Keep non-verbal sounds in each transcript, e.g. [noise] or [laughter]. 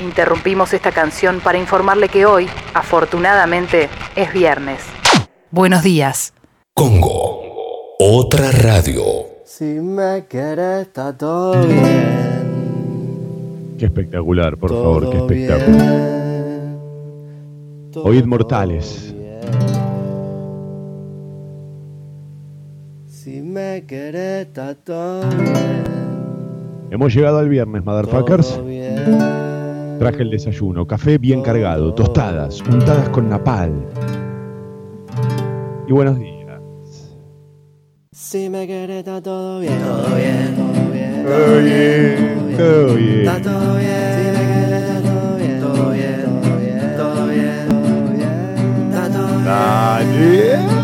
Interrumpimos esta canción para informarle que hoy, afortunadamente, es viernes. Buenos días. Congo. Otra radio. Si me quieres, está todo bien. Qué espectacular, por favor, qué espectáculo. bien. Todo Oíd mortales. bien. Si me quieres, está todo bien. Hemos llegado al viernes, motherfuckers. Traje el desayuno, café bien cargado, tostadas, untadas con napal. Y buenos días. Si me quieres, está todo bien. Todo bien, todo bien. Todo bien, todo bien. Está todo bien. Si me quieres, está todo bien. Todo bien, todo bien. Todo bien, todo bien. Está todo bien.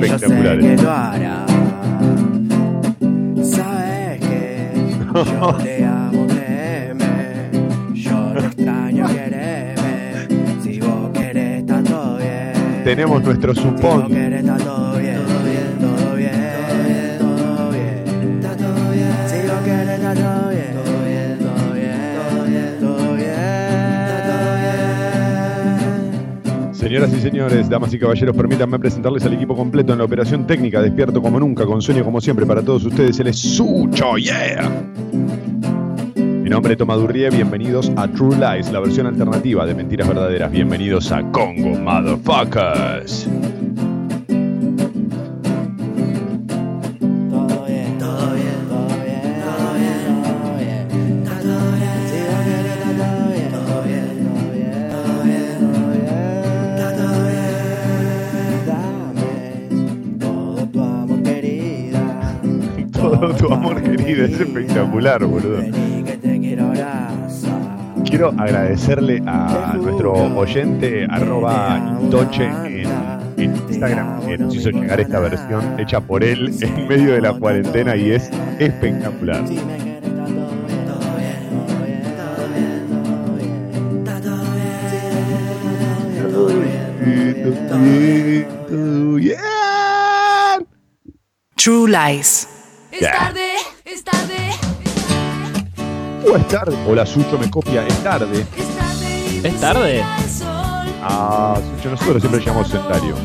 Es y yo sé que lo harás. Sabes que yo [laughs] te amo, créeme. Yo te extraño, quereme. Si vos querés, todo bien. Tenemos nuestro Si vos supón. querés, Señoras y señores, damas y caballeros, permítanme presentarles al equipo completo en la operación técnica, despierto como nunca, con sueño como siempre para todos ustedes. Él es Sucho, yeah. Mi nombre es Tomadurrie, bienvenidos a True Lies, la versión alternativa de Mentiras Verdaderas. Bienvenidos a Congo, motherfuckers. Espectacular, boludo. Quiero agradecerle a nuestro oyente, arroba Toche en, en Instagram, que nos hizo llegar esta versión hecha por él en medio de la cuarentena y es espectacular. True Lies. Es Oh, es tarde. Hola, Sucho me copia, es tarde. es tarde. Ah, Sucho, nosotros siempre llamamos camino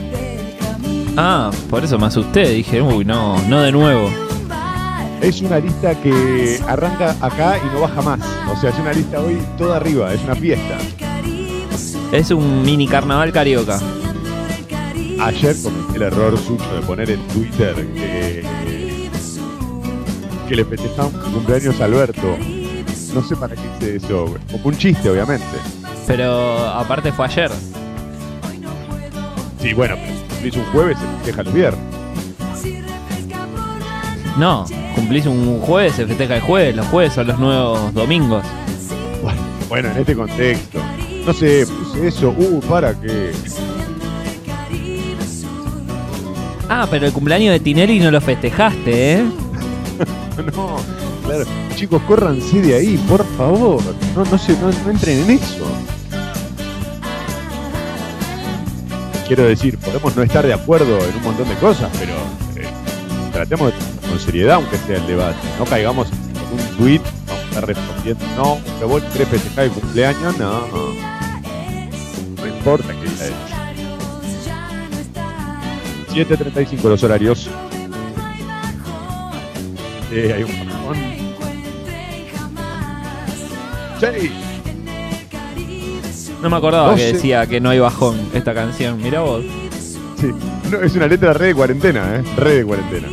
Ah, por eso me asusté. Dije, uy, no, no de nuevo. Es una lista que arranca acá y no baja más. O sea, es una lista hoy toda arriba, es una fiesta. Es un mini carnaval carioca. Ayer cometí el error suyo de poner en Twitter que, Caribe Sur, que le festejamos cumpleaños a Alberto. No sé para qué hice eso, güey. como un chiste, obviamente. Pero aparte fue ayer. Sí, bueno, pero cumplís un jueves, se festeja el viernes. No, cumplís un jueves, se festeja el jueves. Los jueves son los nuevos domingos. Bueno, Bueno, en este contexto. No sé, puse eso. Uh, ¿para qué? Ah, pero el cumpleaños de Tinelli no lo festejaste, ¿eh? [laughs] No, claro. Chicos, córranse de ahí, por favor. No, no, se, no, entren en eso. Quiero decir, podemos no estar de acuerdo en un montón de cosas, pero eh, tratemos con seriedad, aunque sea el debate. No caigamos en un tweet, vamos a estar respondiendo, no, que vos querés festejar el cumpleaños, no. No importa que diga eso. 7.35 los horarios. Sí, hay un No me acordaba que decía que no hay bajón esta canción. Mirá vos. Sí. No, es una letra re de cuarentena, ¿eh? Re de cuarentena.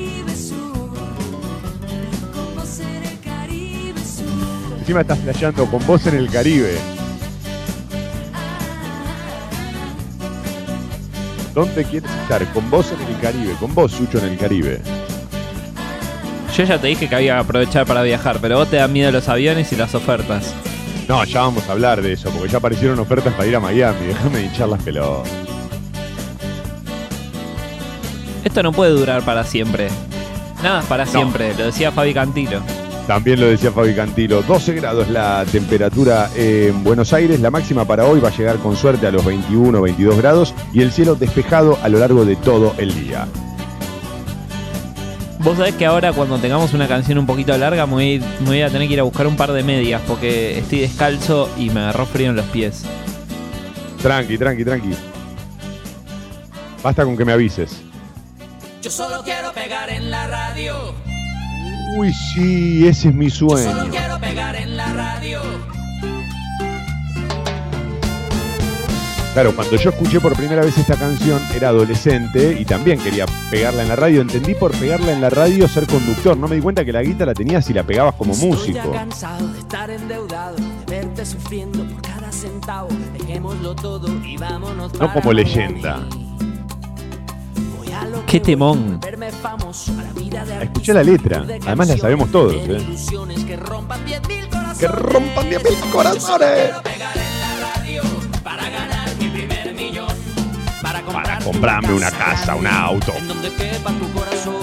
Encima estás flasheando con vos en el Caribe. ¿Dónde quieres estar? Con vos en el Caribe. Con vos, Sucho, en el Caribe. Yo ya te dije que había que aprovechar para viajar, pero vos te dan miedo los aviones y las ofertas. No, ya vamos a hablar de eso, porque ya aparecieron ofertas para ir a Miami. [laughs] Déjame hinchar las pelotas. Esto no puede durar para siempre. Nada es para No. siempre, lo decía Fabi Cantilo. También lo decía Fabi Cantilo, 12 grados la temperatura en Buenos Aires, la máxima para hoy va a llegar con suerte a los 21 22 grados y el cielo despejado a lo largo de todo el día. Vos sabés que ahora cuando tengamos una canción un poquito larga me voy, me voy a tener que ir a buscar un par de medias porque estoy descalzo y me agarró frío en los pies. Tranqui, tranqui, tranqui. Basta con que me avises. Yo solo quiero pegar en la radio. Uy, sí, ese es mi Solo sueño. quiero pegar en la radio. Claro, cuando yo escuché por primera vez esta canción era adolescente y también quería pegarla en la radio. Entendí por pegarla en la radio ser conductor. No me di cuenta que la guitarra la tenías si la pegabas como Estoy músico. ya cansado de estar endeudado, de verte sufriendo por cada centavo. Dejémoslo todo y vámonos No como leyenda. Qué temón. Escuché la letra. de Además la sabemos todos, ¿eh? que rompan 10.000 corazones. Que rompan 10.000 Yo corazones. para ganar. Para, comprarme una casa, un auto. En donde quepa tu corazón.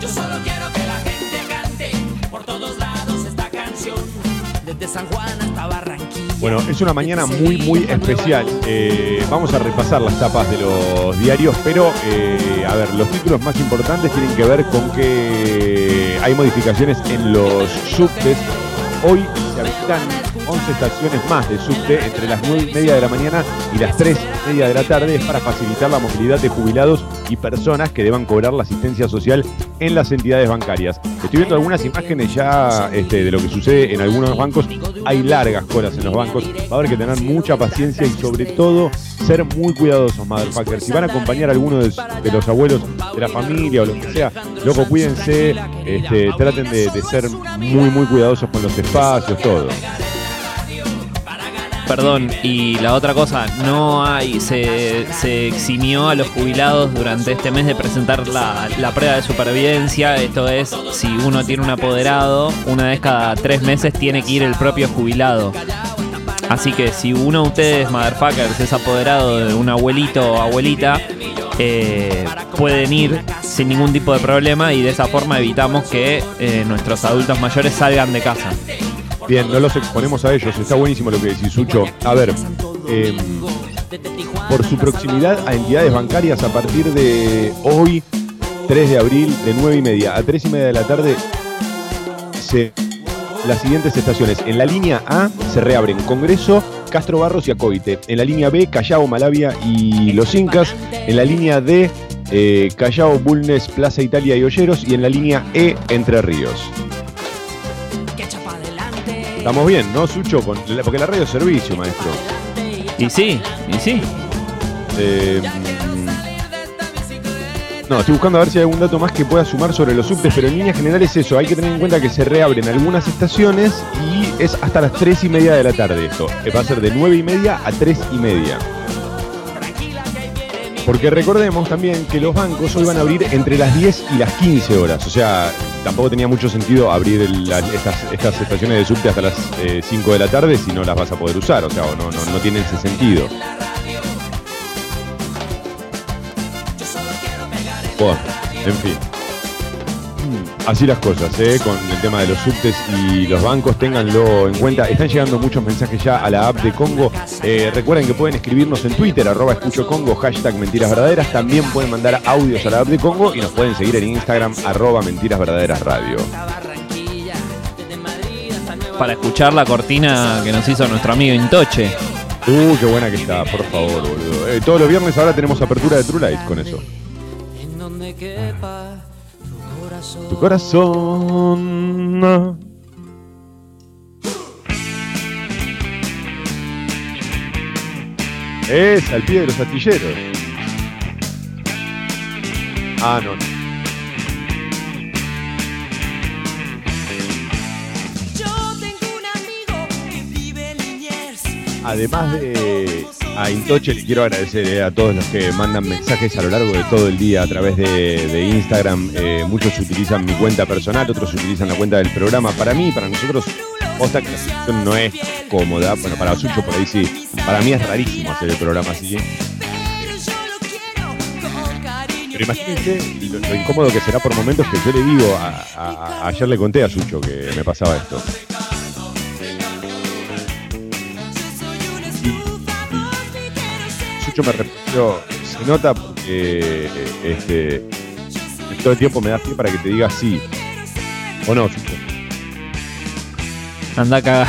Yo solo quiero que la gente cante por todos lados esta canción. Desde San Juan hasta Barranquilla. Bueno, es una mañana muy, muy especial. Eh, vamos a repasar las tapas de los diarios, pero eh, a ver, los títulos más importantes tienen que ver con que hay modificaciones en los subtes. Hoy se habilitan 11 estaciones más de subte entre las 9 y media de la mañana y las 3 y media de la tarde. Para facilitar la movilidad de jubilados y personas que deban cobrar la asistencia social en las entidades bancarias. Estoy viendo algunas imágenes ya este, de lo que sucede en algunos bancos. Hay largas colas en los bancos. Va a que tener mucha paciencia y sobre todo ser muy cuidadosos, motherfuckers. Si van a acompañar a alguno de, los abuelos de la familia o lo que sea, loco, cuídense, este, traten de ser muy, muy cuidadosos con los espacios, todo. Perdón, y la otra cosa, no hay, se, eximió a los jubilados durante este mes de presentar la, la prueba de supervivencia. Esto es, si uno tiene un apoderado, una vez cada tres meses tiene que ir el propio jubilado. Así que si uno de ustedes, motherfuckers, es apoderado de un abuelito o abuelita, eh, pueden ir sin ningún tipo de problema y de esa forma evitamos que eh, nuestros adultos mayores salgan de casa. Bien, no los exponemos a ellos. Está buenísimo lo que decís, Sucho. A ver, eh, por su proximidad a entidades bancarias a partir de hoy, 3 de abril, de 9 y media a 3 y media de la tarde, se, las siguientes estaciones. En la línea A se reabren Congreso, Castro Barros y Acoite. En la línea B, Callao, Malavia y Los Incas. En la línea D, eh, Callao, Bulnes, Plaza Italia y Olleros. Y en la línea E, Entre Ríos. Estamos bien, ¿no, Sucho? Con- porque la radio es servicio, maestro. Y sí, y sí. Eh, no, estoy buscando a ver si hay algún dato más que pueda sumar sobre los subtes, pero en líneas generales eso, hay que tener en cuenta que se reabren algunas estaciones y es hasta las 3 y media de la tarde esto. Eh, Va a ser de 9 y media a 3 y media. Porque recordemos también que los bancos hoy van a abrir entre las 10 y las 15 horas. O sea, tampoco tenía mucho sentido abrir estas, estas estaciones de subte hasta las eh, 5 de la tarde si no las vas a poder usar. O sea, no, no, no tiene ese sentido. Bueno, en fin. Así las cosas, ¿eh? con el tema de los subtes y los bancos, ténganlo en cuenta. Están llegando muchos mensajes ya a la app de Congo. Eh, recuerden que pueden escribirnos en Twitter, arroba escucho Congo, hashtag mentiras verdaderas. También pueden mandar audios a la app de Congo y nos pueden seguir en Instagram, arroba mentiras verdaderas radio. Para escuchar la cortina que nos hizo nuestro amigo Intoche. Uh, qué buena que está, por favor, boludo. Eh, todos los viernes ahora tenemos apertura de True Light con eso. En donde quepa corazón. Tu corazón. Es al pie de los astilleros. Ah, no. Yo tengo un amigo que vive en. Además de a Intoche, le quiero agradecer eh, a todos los que mandan mensajes a lo largo de todo el día a través de, Instagram. Eh, muchos utilizan mi cuenta personal, otros utilizan la cuenta del programa. Para mí, para nosotros, posta que la situación no es cómoda. Bueno, para Sucho por ahí sí. Para mí es rarísimo hacer el programa así. Pero imagínense lo, lo incómodo que será por momentos que yo le digo, a- a- ayer le conté a Sucho que me pasaba esto. Sucho me respondió, se nota porque este, todo el tiempo me das pie para que te diga sí. ¿O no? Sucho? Anda a cagar.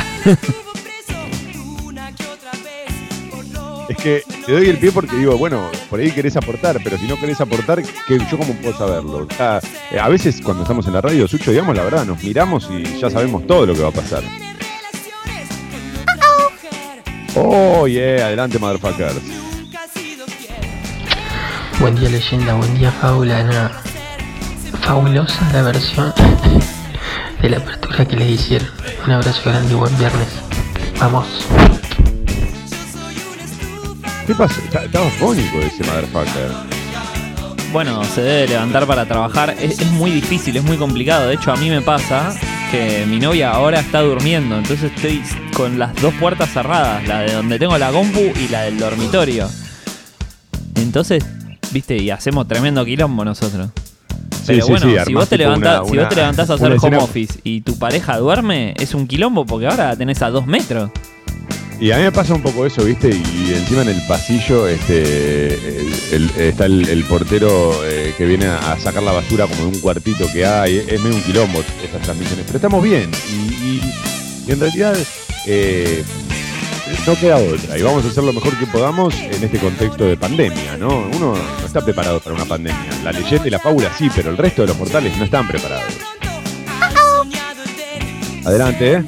Es que te doy el pie porque digo, bueno, por ahí querés aportar, pero si no querés aportar, ¿qué, ¿yo cómo puedo saberlo? O sea, eh, a veces cuando estamos en la radio, Sucho, digamos la verdad, nos miramos y ya sabemos todo lo que va a pasar. Oh, yeah, adelante, motherfuckers. Buen día leyenda, buen día fábula, nada. Fabulosa la versión [laughs] de la apertura que les hicieron. Un abrazo grande y buen viernes. Vamos. ¿Qué pasa? Está- Estaba fónico ese motherfucker. Bueno, se debe levantar para trabajar. Es, es muy difícil, es muy complicado. De hecho, a mí me pasa que mi novia ahora está durmiendo. Entonces estoy con las dos puertas cerradas. La de donde tengo la compu y la del dormitorio. Entonces, viste, y hacemos tremendo quilombo nosotros. Pero sí, bueno, sí, si, vos te levantás, una- si vos te levantás a hacer home escena- office y tu pareja duerme, es un quilombo porque ahora tenés a dos metros. Y a mí me pasa un poco eso, ¿viste? Y encima en el pasillo este, el- el- está el, el portero eh, que viene a sacar la basura como de un cuartito que hay. Es medio un quilombo estas transmisiones. Pero estamos bien. Y, y- y en realidad eh, no queda otra. Y vamos a hacer lo mejor que podamos en este contexto de pandemia, ¿no? Uno no está preparado para una pandemia. La leyenda y la fábula sí, pero el resto de los mortales no están preparados. Adelante, ¿eh?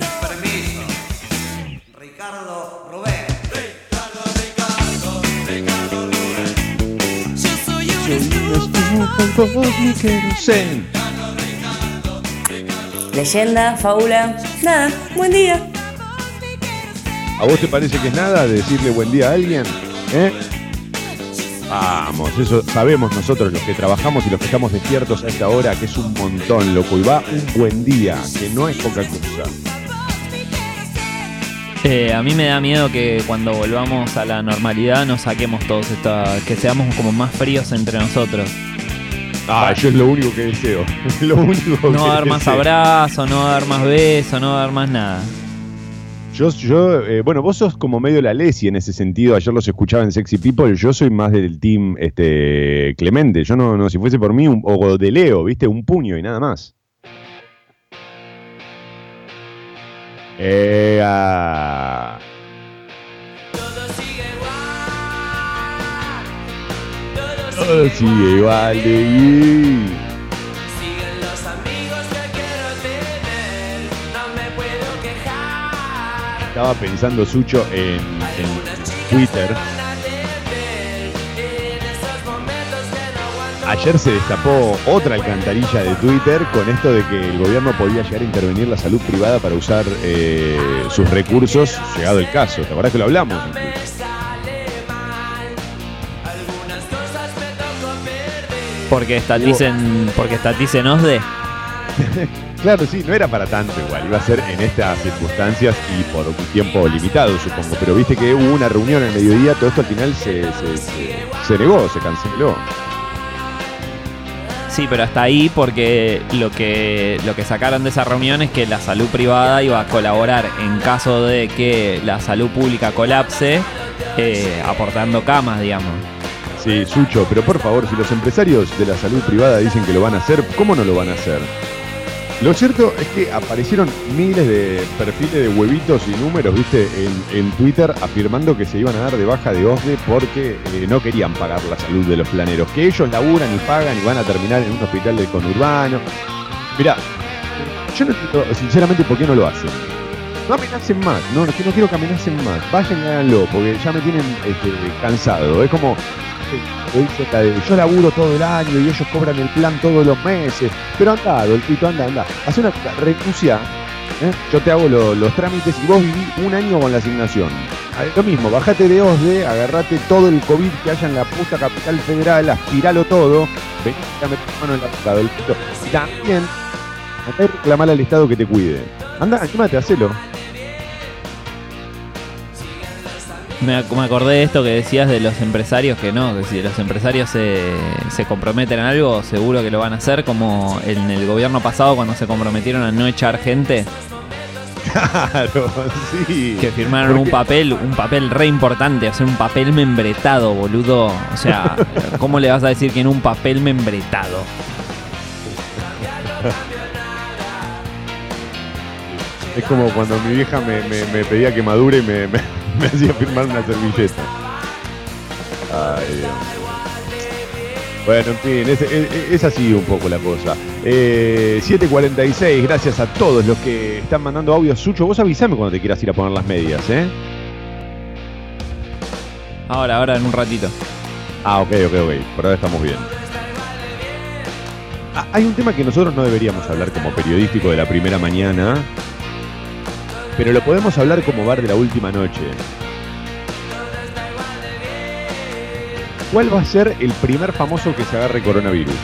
Leyenda, fábula, nada, buen día. ¿A vos te parece que es nada decirle buen día a alguien? ¿Eh? Vamos, eso sabemos nosotros los que trabajamos y los que estamos despiertos a esta hora, que es un montón, loco. Y va un buen día, que no es poca cosa. Eh, a mí me da miedo que cuando volvamos a la normalidad nos saquemos todos estos, que seamos como más fríos entre nosotros. Ah, yo es lo único que deseo. Es [laughs] lo único No que dar más abrazo, no dar más beso, no dar más nada. Yo, yo eh, bueno, vos sos como medio la Lesi en ese sentido. Ayer los escuchaba en Sexy People. Yo soy más del team este, Clemente. Yo no, no, si fuese por mí, un- o de Leo, ¿viste? Un puño y nada más. ¡Ea! Todo sigue igual de bien. Siguen Estaba pensando, Sucho, en, en Twitter. Ayer se destapó otra alcantarilla de Twitter con esto de que el gobierno podía llegar a intervenir la salud privada para usar eh, sus recursos, llegado el caso. ¿Te acordás que lo hablamos? Porque estaticen, porque estaticen OSDE. [laughs] Claro, sí, no era para tanto igual. Iba a ser en estas circunstancias y por un tiempo limitado, supongo. Pero viste que hubo una reunión al mediodía, todo esto al final se, se- se- se negó, se canceló. Sí, pero hasta ahí porque lo que, lo que sacaron de esa reunión es que la salud privada iba a colaborar en caso de que la salud pública colapse, eh, aportando camas, digamos. Sí, Sucho, pero por favor, si los empresarios de la salud privada dicen que lo van a hacer, ¿cómo no lo van a hacer? Lo cierto es que aparecieron miles de perfiles de huevitos y números, viste, en, Twitter afirmando que se iban a dar de baja de OSDE porque eh, no querían pagar la salud de los planeros, que ellos laburan y pagan y van a terminar en un hospital del conurbano. Mirá, yo no entiendo sinceramente por qué no lo hacen. No amenacen más, no, que no quiero que amenacen más. Vayan y háganlo, porque ya me tienen este, cansado. Es como, yo laburo todo el año y ellos cobran el plan todos los meses. Pero anda, Adolfito, anda, anda. Haz una renuncia. ¿eh? Yo te hago lo- los trámites y vos viví un año con la asignación. A ver, Lo mismo, bajate de OSDE, agarrate todo el COVID que haya en la puta capital federal, aspiralo todo, vení a meter mano en la boca, Adolfito. Y también, andá y reclamar al Estado que te cuide. Anda, anímate, hacelo. Me, ac- me acordé de esto que decías de los empresarios, que no, que si los empresarios se, se comprometen a algo, seguro que lo van a hacer, como en el gobierno pasado cuando se comprometieron a no echar gente, Claro, sí. que firmaron Porque- un papel, un papel re importante, o sea, un papel membretado, boludo. O sea, ¿cómo le vas a decir que en un papel membretado? Es como cuando mi vieja me, me- me pedía que madure y me, me- [laughs] me hacía firmar una servilleta. Ay, Dios. Bueno, en fin, es, es- es así un poco la cosa. Eh, 7.46, gracias a todos los que están mandando audios. Sucho, vos avisame cuando te quieras ir a poner las medias, ¿eh? Ahora, ahora en un ratito. Ah, ok, ok, ok. Por ahora estamos bien. Ah, hay un tema que nosotros no deberíamos hablar como periodístico de la primera mañana, pero lo podemos hablar como bar de la última noche. ¿Cuál va a ser el primer famoso que se agarre coronavirus?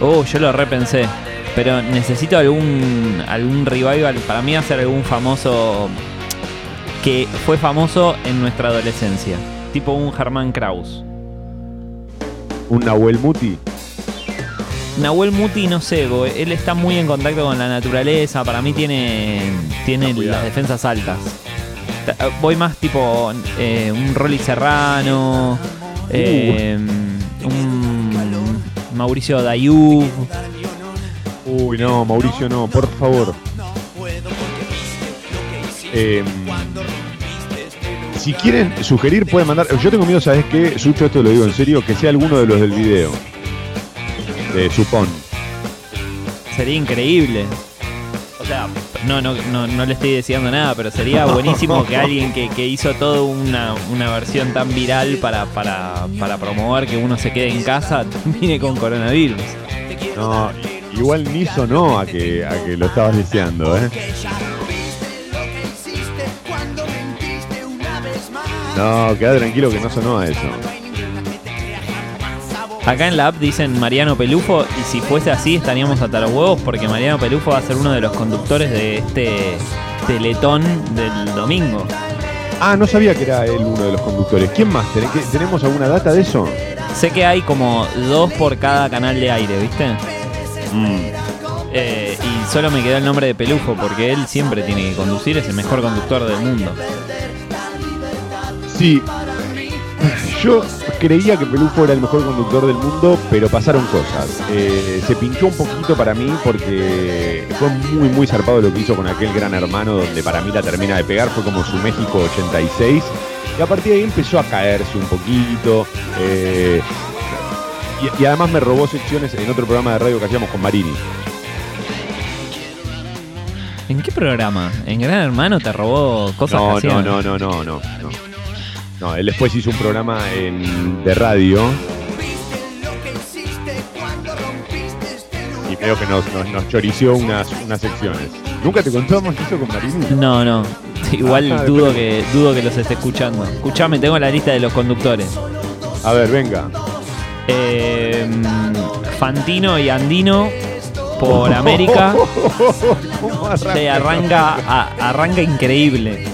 Oh, yo lo repensé. Pero necesito algún algún revival. Para mí hacer algún famoso que fue famoso en nuestra adolescencia. Tipo un Germán Kraus. ¿Un Nahuel Muti? Nahuel Muti, no sé, él está muy en contacto con la naturaleza. Para mí tiene, tiene las defensas altas. Ta- Voy más tipo eh, un Rolly Serrano, eh, un Mauricio Dayub. Uy, no, Mauricio, no, por favor. Eh, si quieren sugerir, pueden mandar. Yo tengo miedo, ¿sabes qué? Sucho, esto lo digo en serio, que sea alguno de los del video. De Supón. Sería increíble. O sea, no, no, no, no le estoy deseando nada, pero sería [laughs] buenísimo que alguien que, que hizo toda una, una versión tan viral para, para, para promover que uno se quede en casa [laughs] termine con coronavirus. No, igual ni sonó a que, a que lo estabas deseando, ¿eh? No, queda tranquilo que no sonó a eso. Acá en la app dicen Mariano Pelufo y si fuese así estaríamos hasta los huevos porque Mariano Pelufo va a ser uno de los conductores de este teletón del domingo. Ah, no sabía que era él uno de los conductores. ¿Quién más? ¿Ten- qué- ¿Tenemos alguna data de eso? Sé que hay como dos por cada canal de aire, ¿viste? Eh, y solo me quedó el nombre de Pelufo porque él siempre tiene que conducir, es el mejor conductor del mundo. Sí. Yo creía que Pelufo era el mejor conductor del mundo, pero pasaron cosas. Eh, se pinchó un poquito para mí porque fue muy, muy zarpado lo que hizo con aquel gran hermano, donde para mí la termina de pegar, fue como su México 86. Y a partir de ahí empezó a caerse un poquito. eh, y, y además me robó secciones en otro programa de radio que hacíamos con Marini. ¿En qué programa? ¿En Gran Hermano te robó cosas No, no, no, no, no, no, no. No, él después hizo un programa en- de radio y creo que nos, nos, nos chorició unas, unas secciones. ¿Nunca te contamos eso con Marini? No, no. Igual Ah, dudo que dudo que los esté escuchando. Escuchame, tengo la lista de los conductores. A ver, venga. Eh, Fantino y Andino por [laughs] América. ¿Cómo arranca? Se arranca, a- arranca increíble.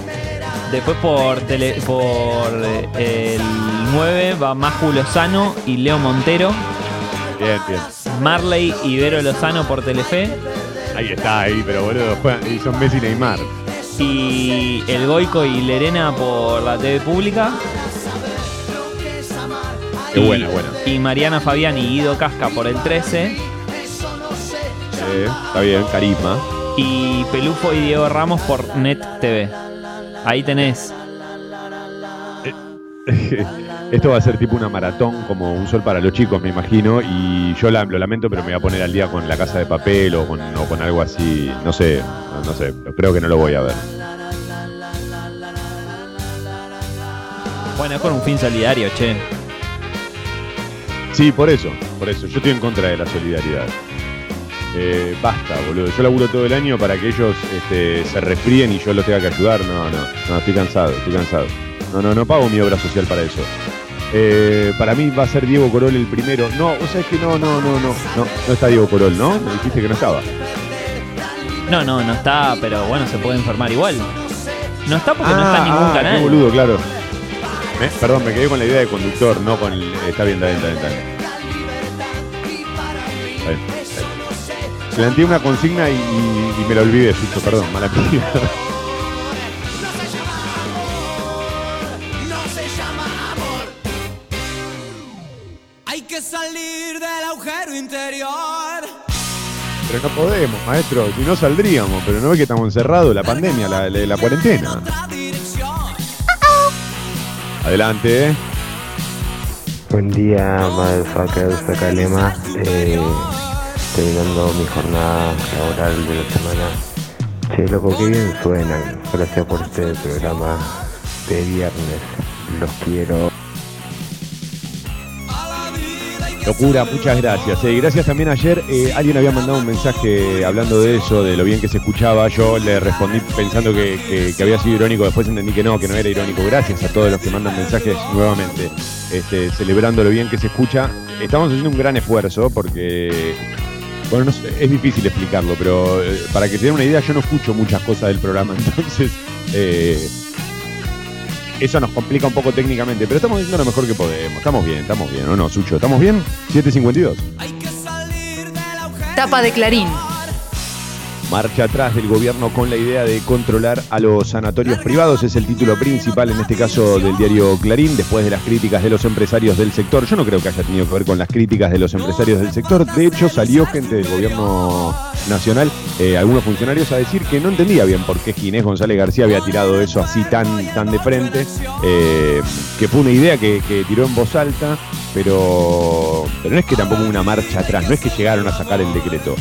Después por tele, por eh, el 9 va Maju Lozano y Leo Montero. Bien, bien. Marley y Vero Lozano por Telefe. Ahí está, ahí, pero boludo, juegan- y son Messi y Neymar. Y el Goico y Lerena por la TV pública. Qué Y- buena, buena. Y Mariana Fabián y Guido Casca por el 13. Eh, está bien, carisma. Y Pelufo y Diego Ramos por Net TV. Ahí tenés. [laughs] Esto va a ser tipo una maratón, como un sol para los chicos, me imagino. Y yo la- lo lamento, pero me voy a poner al día con la casa de papel o con, o con algo así. No sé, no, no sé. Creo que no lo voy a ver. Bueno, es con un fin solidario, che. Sí, por eso, por eso. Yo estoy en contra de la solidaridad. Eh, basta, boludo. Yo laburo todo el año para que ellos este, se resfríen y yo los tenga que ayudar. No, no, no, estoy cansado, estoy cansado. No, no, no pago mi obra social para eso. Eh, para mí va a ser Diego Corol el primero. No, o sea, es que no, no, no, no, no, no está Diego Corol, ¿no? Me dijiste que no estaba. No, no, no está, pero bueno, se puede informar igual. No está porque no está en ningún ah, canal. Qué boludo, claro. Perdón, me quedé con la idea de conductor, no con el. Está bien, está bien, está bien. Está bien. Está bien, está bien. Planteé una consigna y, y- y me la olvidé, Sucho, perdón, mala mía. [laughs] Hay que salir del agujero interior. Pero no podemos, maestro. Si no saldríamos, pero no ve que estamos encerrados, la pandemia, la, la- la cuarentena. Adelante. Buen día, motherfuckers, acá Lema, eh, terminando mi jornada laboral de la semana. Che, loco, qué bien suenan. Gracias por este programa de viernes. Los quiero. Locura, muchas gracias. Eh, gracias también ayer. eh, alguien había mandado un mensaje hablando de eso, de lo bien que se escuchaba. Yo le respondí pensando que, que- que había sido irónico. Después entendí que no, que no era irónico. Gracias a todos los que mandan mensajes nuevamente, este, celebrando lo bien que se escucha. Estamos haciendo un gran esfuerzo porque, bueno, no sé, es difícil explicarlo, pero eh, para que te den una idea, yo no escucho muchas cosas del programa. [laughs] Entonces, eh, eso nos complica un poco técnicamente, pero estamos haciendo lo mejor que podemos. Estamos bien, estamos bien, ¿o no, Sucho? ¿Estamos bien? 7.52. Tapa de Clarín. Marcha atrás del gobierno con la idea de controlar a los sanatorios privados es el título principal en este caso del diario Clarín, después de las críticas de los empresarios del sector. Yo no creo que haya tenido que ver con las críticas de los empresarios del sector. De hecho, salió gente del gobierno nacional, eh, algunos funcionarios, a decir que no entendía bien por qué Ginés González García había tirado eso así tan, tan de frente, eh, que fue una idea que, que tiró en voz alta, pero, pero no es que tampoco una marcha atrás, no es que llegaron a sacar el decreto.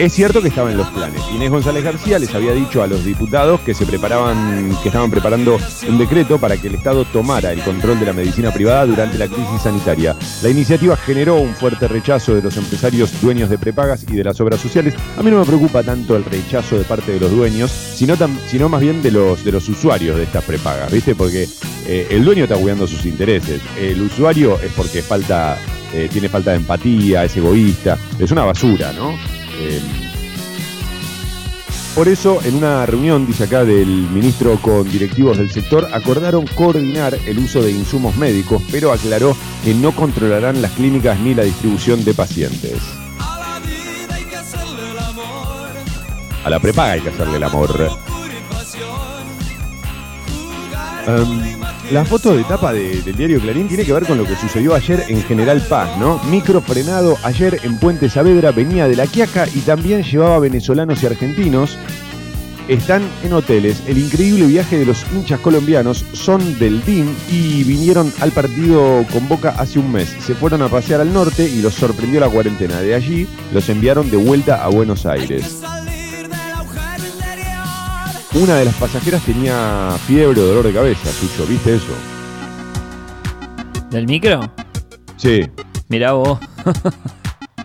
Es cierto que estaba en los planes. Inés González García les había dicho a los diputados que se preparaban, que estaban preparando un decreto para que el Estado tomara el control de la medicina privada durante la crisis sanitaria. La iniciativa generó un fuerte rechazo de los empresarios dueños de prepagas y de las obras sociales. A mí no me preocupa tanto el rechazo de parte de los dueños, sino, más bien de los, de los usuarios de estas prepagas, ¿viste? Porque eh, el dueño está cuidando sus intereses. El usuario es porque falta, eh, tiene falta de empatía, es egoísta. Es una basura, ¿no? Eh, por eso, en una reunión, dice acá, del ministro con directivos del sector, acordaron coordinar el uso de insumos médicos, pero aclaró que no controlarán las clínicas ni la distribución de pacientes. A la prepaga hay que hacerle el amor. Em, la foto de tapa de- del diario Clarín tiene que ver con lo que sucedió ayer en General Paz, ¿no? Micro frenado ayer en Puente Saavedra, venía de La Quiaca y también llevaba venezolanos y argentinos. Están en hoteles. El increíble viaje de los hinchas colombianos son del DIM y vinieron al partido con Boca hace un mes. Se fueron a pasear al norte y los sorprendió la cuarentena. De allí los enviaron de vuelta a Buenos Aires. Una de las pasajeras tenía fiebre o dolor de cabeza, Sucho, ¿viste eso? ¿Del micro? Sí, Mirá vos.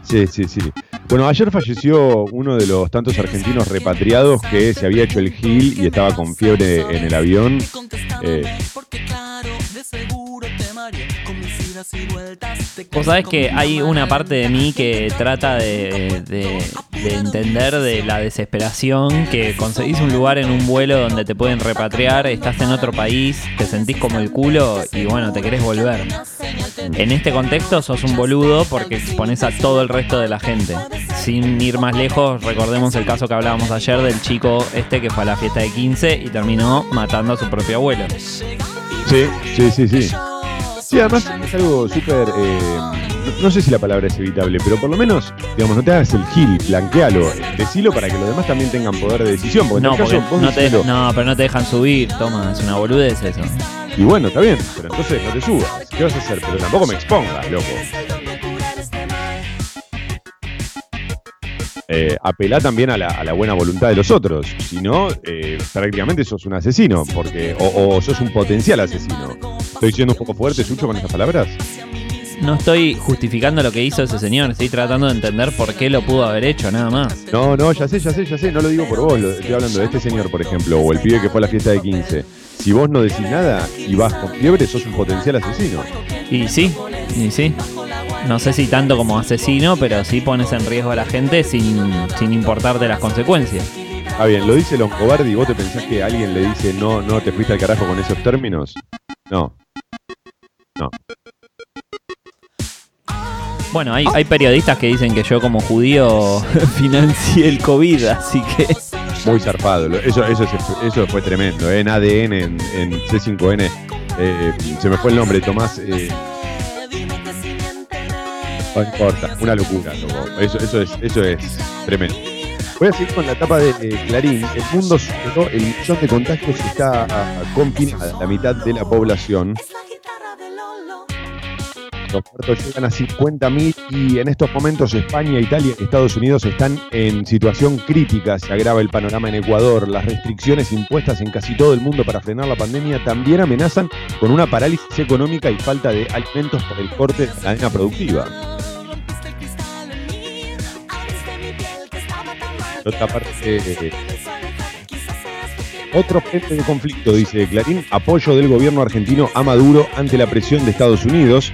sí, sí, sí. Bueno, ayer falleció uno de los tantos argentinos repatriados que se había hecho el gil y estaba con fiebre en el avión. Eh, Vos sabés que hay una parte de mí que trata de, de- de entender de la desesperación que conseguís un lugar en un vuelo donde te pueden repatriar, estás en otro país, te sentís como el culo y bueno, te querés volver. En este contexto sos un boludo porque expones a todo el resto de la gente. Sin ir más lejos, recordemos el caso que hablábamos ayer del chico este que fue a la fiesta de 15 y terminó matando a su propio abuelo. sí, sí, sí, sí. Sí, además es algo súper. eh, no, no sé si la palabra es evitable, pero por lo menos, digamos, no te hagas el gil, blanquealo, decilo para que los demás también tengan poder de decisión. Porque en No, tal porque caso, vos no, te, no, pero no te dejan subir, toma, es una boludez eso. Y bueno, está bien, pero entonces no te subas. ¿Qué vas a hacer? Pero tampoco me expongas, loco. Eh, apelá también a la, a la buena voluntad de los otros. Si no, eh, prácticamente sos un asesino, porque o, o sos un potencial asesino. ¿Estoy siendo un poco fuerte, Sucho, con estas palabras? No estoy justificando lo que hizo ese señor, estoy tratando de entender por qué lo pudo haber hecho, nada más. No, no, ya sé, ya sé, ya sé. No lo digo por vos. Lo, estoy hablando de este señor, por ejemplo, o el pibe que fue a la fiesta de 15. Si vos no decís nada y vas con fiebre, sos un potencial asesino. Y sí, y sí. No sé si tanto como asesino, pero sí pones en riesgo a la gente sin, sin importarte las consecuencias. Ah, bien, lo dice Longobardi vos te pensás que alguien le dice no, no te fuiste al carajo con esos términos. No. No. Bueno, hay, hay periodistas que dicen que yo como judío [laughs] financié el COVID, así que... Muy zarpado. Eso, eso, es- eso fue tremendo. ¿eh? En ADN, en, en C5N. eh, se me fue el nombre, Tomás. eh, No importa, una locura, loco. Eso, eso, es, eso es tremendo. Voy a seguir con la etapa de eh, Clarín. El mundo superó el millón de contagios y está confinada la mitad de la población. Los muertos llegan a 50.000 y en estos momentos España, Italia y Estados Unidos están en situación crítica. Se agrava el panorama en Ecuador. Las restricciones impuestas en casi todo el mundo para frenar la pandemia también amenazan con una parálisis económica y falta de alimentos por el corte de la cadena productiva. Otra otro frente de conflicto, dice Clarín, apoyo del gobierno argentino a Maduro ante la presión de Estados Unidos.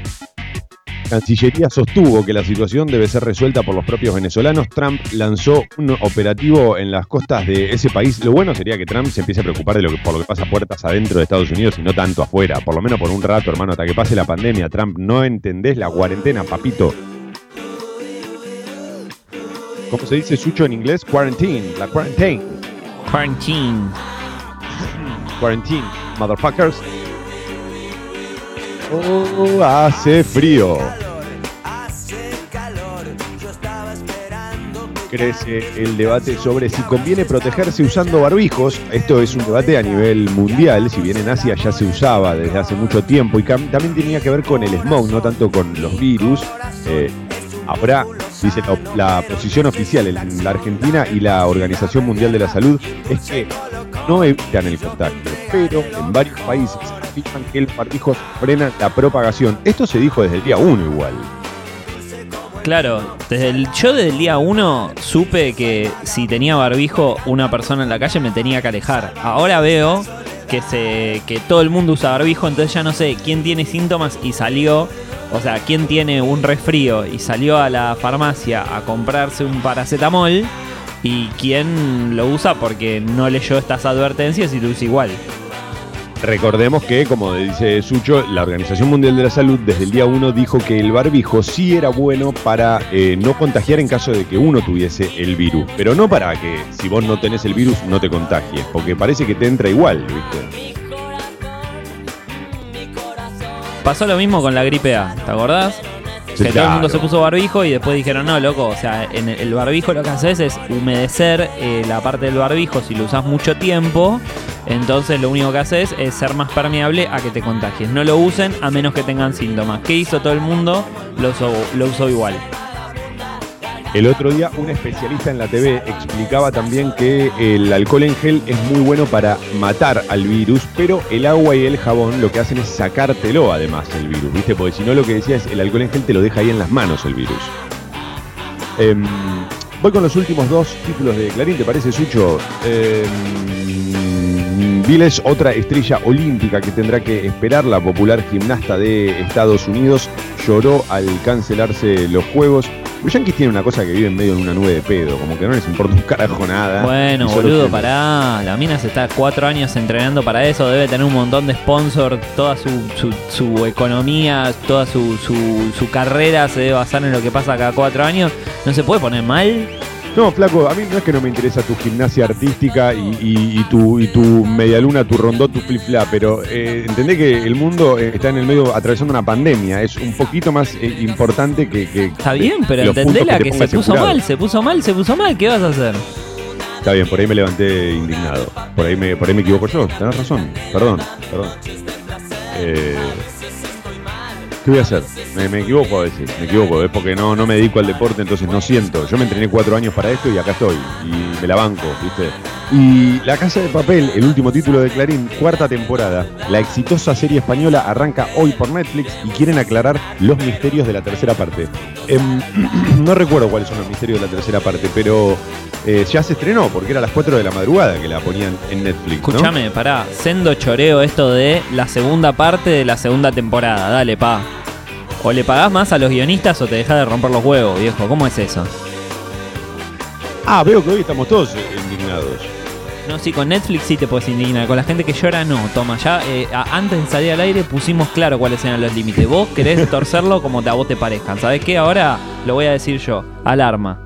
Cancillería sostuvo que la situación debe ser resuelta por los propios venezolanos. Trump lanzó un operativo en las costas de ese país. Lo bueno sería que Trump se empiece a preocupar de lo que, por lo que pasa puertas adentro de Estados Unidos y no tanto afuera. Por lo menos por un rato, hermano, hasta que pase la pandemia. Trump, no entendés la cuarentena, papito. ¿Cómo se dice Sucho en inglés? Quarantine, la quarantine. Quarantine. Quarantine, motherfuckers. Oh, hace frío. Crece el debate sobre si conviene protegerse usando barbijos. Esto es un debate a nivel mundial. Si bien en Asia ya se usaba desde hace mucho tiempo y también tenía que ver con el smog, no tanto con los virus. Eh, ahora, dice la, posición oficial en la Argentina y la Organización Mundial de la Salud es que no evitan el contagio, pero en varios países afirman que el barbijo frena la propagación. Esto se dijo desde el día 1 igual. Claro, desde el, yo desde el día 1 supe que si tenía barbijo una persona en la calle me tenía que alejar. Ahora veo que, se, que todo el mundo usa barbijo, entonces ya no sé quién tiene síntomas y salió, o sea, quién tiene un resfrío y salió a la farmacia a comprarse un paracetamol y quién lo usa porque no leyó estas advertencias y lo usa igual. Recordemos que, como dice Sucho, la Organización Mundial de la Salud desde el día 1 dijo que el barbijo sí era bueno para eh, no contagiar en caso de que uno tuviese el virus, pero no para que si vos no tenés el virus no te contagies, porque parece que te entra igual, ¿viste? Pasó lo mismo con la gripe A, ¿te acordás? Sí, que todo el mundo se puso barbijo y después dijeron, no, loco, o sea, en el barbijo lo que haces es humedecer eh, la parte del barbijo si lo usas mucho tiempo, entonces lo único que haces es ser más permeable a que te contagies. No lo usen a menos que tengan síntomas. ¿Qué hizo todo el mundo? Lo lo usó igual. El otro día un especialista en la TV explicaba también que el alcohol en gel es muy bueno para matar al virus, pero el agua y el jabón lo que hacen es sacártelo además el virus, ¿viste? Porque si no lo que decía es el alcohol en gel te lo deja ahí en las manos el virus. Em, voy con los últimos dos títulos de Clarín, ¿te parece, Sucho? Em, Viles, otra estrella olímpica que tendrá que esperar, la popular gimnasta de Estados Unidos, lloró al cancelarse los Juegos. Los Yankees tienen una cosa que viven medio en una nube de pedo, como que no les importa un carajo nada. Bueno, boludo, pará. La mina se está cuatro años entrenando para eso. Debe tener un montón de sponsors. Toda su, su, su economía, toda su, su, su carrera se debe basar en lo que pasa cada cuatro años. No se puede poner mal. No, flaco, a mí no es que no me interesa tu gimnasia artística y, y- y tu, y tu medialuna, tu rondó, tu flip flap, pero eh, entendé que el mundo está en el medio atravesando una pandemia. Es un poquito más eh, importante que, que- Está bien, pero entendela te que, se puso mal, se puso mal, se puso mal. ¿Qué vas a hacer? Está bien, por ahí me levanté indignado. Por ahí me, por ahí me equivoco yo, tenés razón. Perdón, perdón. Eh, ¿Qué voy a hacer? Me, me equivoco a veces, me equivoco. Es porque no, no me dedico al deporte, entonces no siento. Yo me entrené cuatro años para esto y acá estoy. Y me la banco, ¿viste? Y La Casa de Papel, el último título de Clarín, cuarta temporada. La exitosa serie española arranca hoy por Netflix y quieren aclarar los misterios de la tercera parte. Em, [clears throat] no recuerdo cuáles son los misterios de la tercera parte, pero eh, ya se estrenó porque era a las 4 de la madrugada que la ponían en Netflix. ¿no? Escúchame, pará. Sendo choreo esto de la segunda parte de la segunda temporada. Dale, pa. O le pagás más a los guionistas o te dejas de romper los huevos, viejo. ¿Cómo es eso? Ah, veo que hoy estamos todos indignados. No, sí, con Netflix sí te puedes indignar. Con la gente que llora, no. Toma, ya eh, a- antes de salir al aire pusimos claro cuáles eran los límites. Vos querés torcerlo como te, a vos te parezcan. ¿Sabés qué? Ahora lo voy a decir yo. Alarma.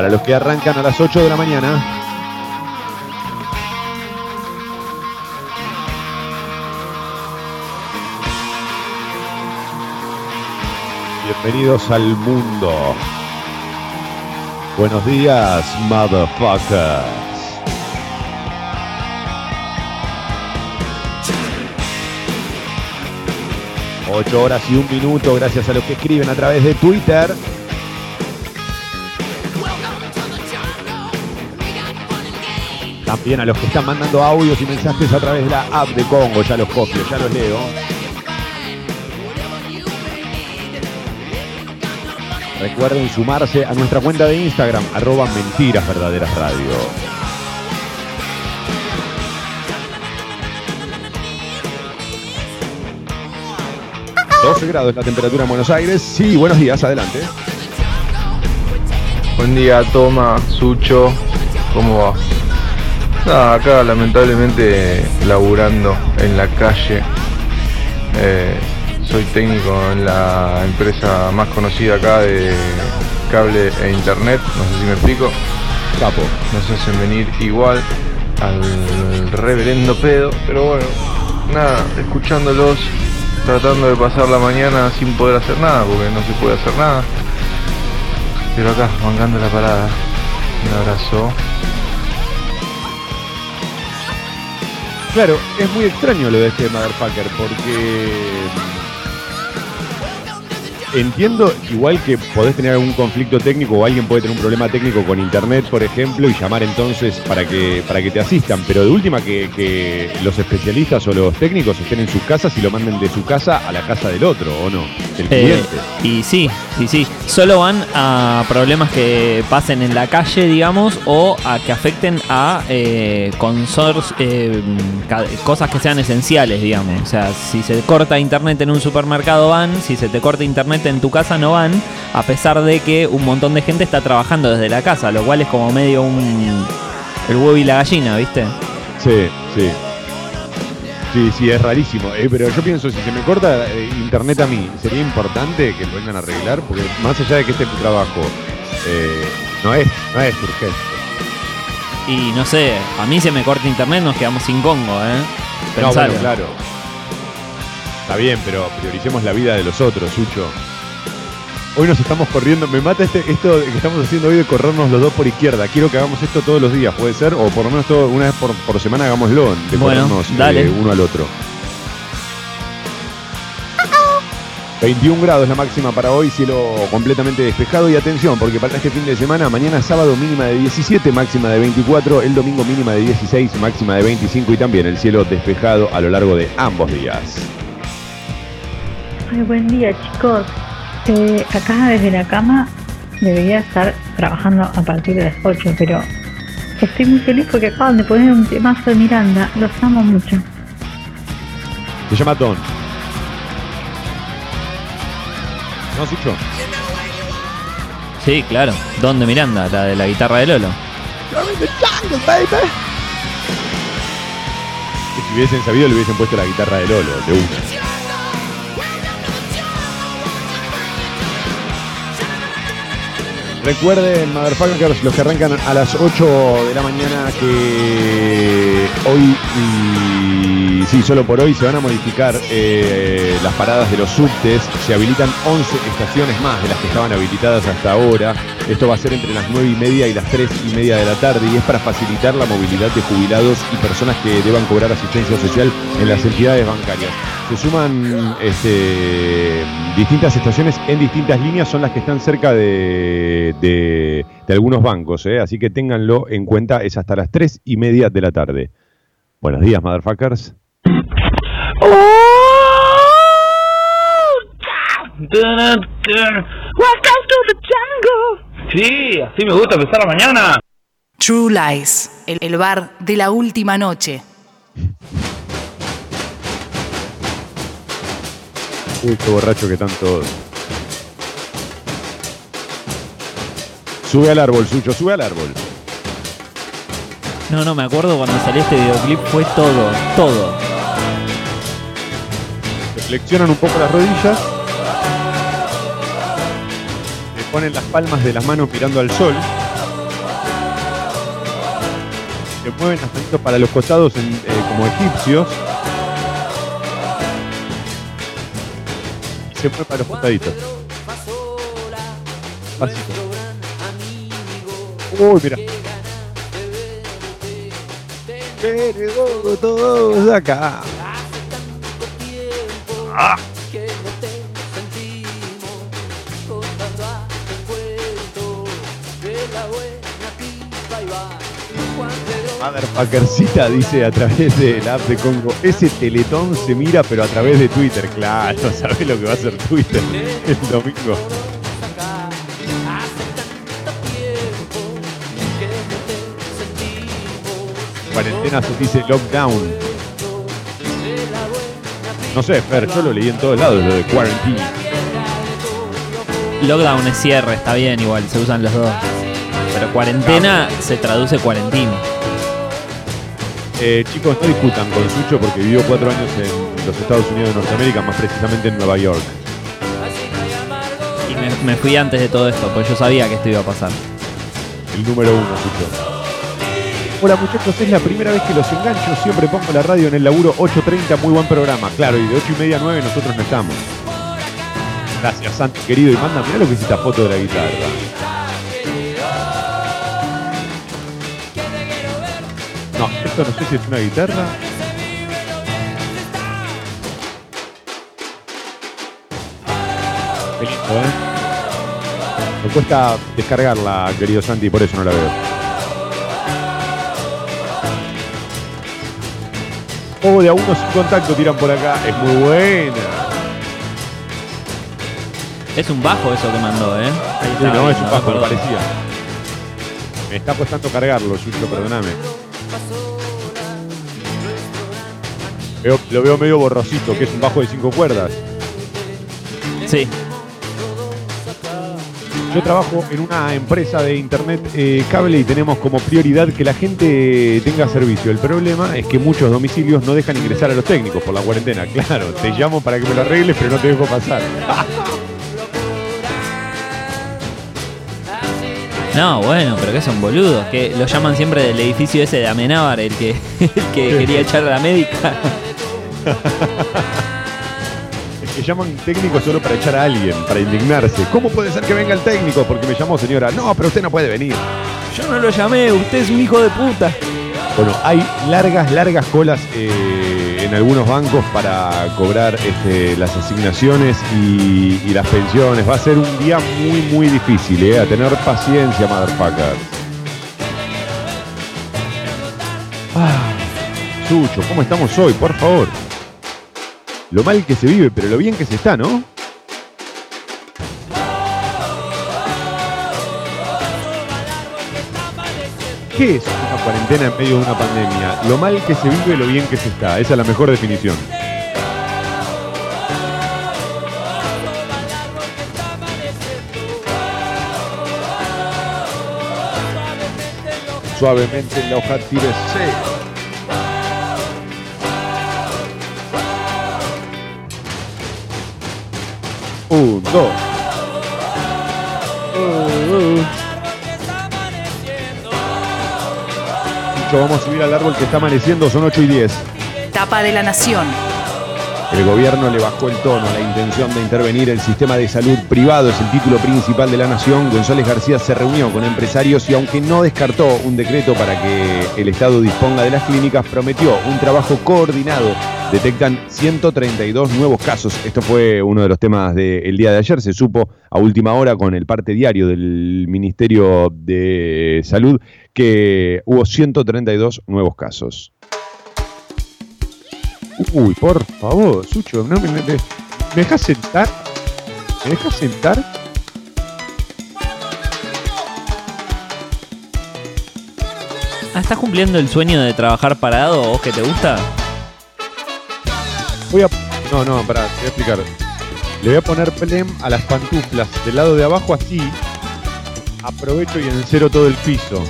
Para los que arrancan a las 8 de la mañana. Bienvenidos al mundo. Buenos días, motherfuckers. Ocho horas y un minuto, gracias a los que escriben a través de Twitter. También a los que están mandando audios y mensajes a través de la app de Congo, ya los copio, ya los leo. Recuerden sumarse a nuestra cuenta de Instagram, arroba mentiras verdaderas radio. ...12 grados la temperatura en Buenos Aires. Sí, buenos días, adelante. Buen día, Toma, Sucho, ¿cómo va? Nada, acá lamentablemente laburando en la calle. Eh, soy técnico en la empresa más conocida acá de cable e internet, no sé si me explico. Capo. Nos hacen venir igual al reverendo pedo, pero bueno, nada, escuchándolos, tratando de pasar la mañana sin poder hacer nada, porque no se puede hacer nada. Pero acá, bancando la parada. Un abrazo. Claro, es muy extraño lo de este motherfucker porque entiendo igual que podés tener algún conflicto técnico o alguien puede tener un problema técnico con internet, por ejemplo, y llamar entonces para que, para que te asistan, pero de última que, que los especialistas o los técnicos estén en sus casas y lo manden de su casa a la casa del otro, ¿o no? Del Eh, cliente. y sí, sí, sí. Solo van a problemas que pasen en la calle, digamos, o a que afecten a eh, consors- eh, cosas que sean esenciales, digamos. O sea, si se corta internet en un supermercado van, si se te corta internet en tu casa no van, a pesar de que un montón de gente está trabajando desde la casa, lo cual es como medio un... el huevo y la gallina, ¿viste? Sí, sí. Sí, sí, es rarísimo. Eh, pero yo pienso, si se me corta eh, internet a mí, sería importante que lo vengan a arreglar, porque más allá de que este trabajo, eh, no, es, no es urgente. Y no sé, a mí se me corta internet, nos quedamos sin Congo, ¿eh? No, Pensalo. bueno, claro. Está bien, pero prioricemos la vida de los otros, Sucho. Hoy nos estamos corriendo, me mata este, esto que estamos haciendo hoy de corrernos los dos por izquierda. Quiero que hagamos esto todos los días, puede ser, o por lo menos todo, una vez por, por semana hagámoslo, de Bueno, corrernos dale. eh, uno al otro. 21 grados la máxima para hoy, cielo completamente despejado y atención, porque para este fin de semana, mañana sábado mínima de 17, máxima de 24, el domingo mínima de 16, máxima de 25 y también el cielo despejado a lo largo de ambos días. Ay, buen día, chicos. Eh, acá desde la cama debería estar trabajando a partir de las 8, pero estoy muy feliz porque acaban de poner un temazo de Miranda. Los amo mucho. Se llama Don. ¿No, Sucho? Sí, claro. Don de Miranda, la de la guitarra de Lolo. Si hubiesen sabido le hubiesen puesto la guitarra de Lolo, de una. Recuerden, motherfuckers, los que arrancan a las 8 de la mañana que hoy y solo por hoy se van a modificar eh, las paradas de los subtes. Se habilitan 11 estaciones más de las que estaban habilitadas hasta ahora. Esto va a ser entre las 9 y media y las 3 y media de la tarde y es para facilitar la movilidad de jubilados y personas que deban cobrar asistencia social en las entidades bancarias. Se suman este, distintas estaciones en distintas líneas, son las que están cerca de, de- de algunos bancos, ¿eh? así que ténganlo en cuenta, es hasta las 3 y media de la tarde. Buenos días, motherfuckers. Welcome to the jungle. Sí, así me gusta empezar la mañana. True Lies, el, el bar de la última noche. Uy, qué borracho que están todos. Sube al árbol, Sucho, sube al árbol. No, no, me acuerdo cuando salió este videoclip fue todo, todo. Flexionan un poco las rodillas. Le ponen las palmas de las manos mirando al sol. Se mueven las manitos para los costados eh, como egipcios. Se mueve para los costaditos. Básico. Uy, mira. Pero todos acá. Ah. Motherfuckercita dice a través de la app de Congo, ese teletón se mira pero a través de Twitter, claro, [laughs] ¿sabes lo que va a hacer Twitter el domingo? Cuarentena se dice lockdown. No sé, Fer, yo lo leí en todos lados, lo de quarantine. Lockdown es cierre, está bien igual, se usan los dos. Pero cuarentena se traduce cuarentino. Eh, chicos, no discutan con Sucho porque vivió cuatro años en los Estados Unidos de Norteamérica, más precisamente en Nueva York. Y me, me fui antes de todo esto, pues yo sabía que esto iba a pasar. El número uno, Sucho. Hola muchachos, es la primera vez que los engancho. Siempre pongo la radio en el laburo 8.30, muy buen programa. Claro, y de 8 y media a 9 nosotros no estamos. Gracias, Santi, querido. Y manda, mirá lo que es esta foto de la guitarra. No, esto no sé si es una guitarra. Qué lindo, ¿eh? Me cuesta descargarla, querido Santi, por eso no la veo. Juego de a uno sin contacto tiran por acá. Es muy buena. Es un bajo eso que mandó, ¿eh? Ahí Sí, está, no, es un bajo, me parecía. Me está costando cargarlo, Yuyo, perdóname. Veo- lo veo medio borrosito, que es un bajo de cinco cuerdas. Sí. Yo trabajo en una empresa de internet eh, cable y tenemos como prioridad que la gente tenga servicio. El problema es que muchos domicilios no dejan ingresar a los técnicos por la cuarentena. Claro, te llamo para que me lo arregles, pero no te dejo pasar. [laughs] No, bueno, pero que son boludos, que lo llaman siempre del edificio ese de Amenábar, el que, [laughs] el que quería echar a la médica. [laughs] Es que llaman técnico solo para echar a alguien, para indignarse. ¿Cómo puede ser que venga el técnico? Porque me llamó señora. No, pero usted no puede venir. Yo no lo llamé, usted es un hijo de puta. Bueno, hay largas, largas colas eh, en algunos bancos para cobrar este, las asignaciones y, las pensiones. Va a ser un día muy, muy difícil, ¿eh? A tener paciencia, motherfucker. Ah, Sucho, ¿cómo estamos hoy? Por favor. Lo mal que se vive, pero lo bien que se está, ¿no? ¿Qué es una cuarentena en medio de una pandemia? Lo mal que se vive, lo bien que se está. Esa es la mejor definición. Suavemente en la hoja tírese. Un, dos. vamos a subir al árbol que está amaneciendo, son 8 y 10. Tapa de la Nación. El gobierno le bajó el tono a la intención de intervenir el sistema de salud privado, es el título principal de la Nación. González García se reunió con empresarios y aunque no descartó un decreto para que el Estado disponga de las clínicas, prometió un trabajo coordinado Detectan 132 nuevos casos. Esto fue uno de los temas del de día de ayer. Se supo a última hora con el parte diario del Ministerio de Salud que hubo 132 nuevos casos. Uy, por favor, Sucho, no, me, me, me- ¿me dejas sentar? ¿Me dejas sentar? Ah, ¿Estás cumpliendo el sueño de trabajar parado vos que te gusta? Voy a. No, no, pará, te voy a explicar. Le voy a poner plem a las pantuflas del lado de abajo así. Aprovecho y encero todo el piso.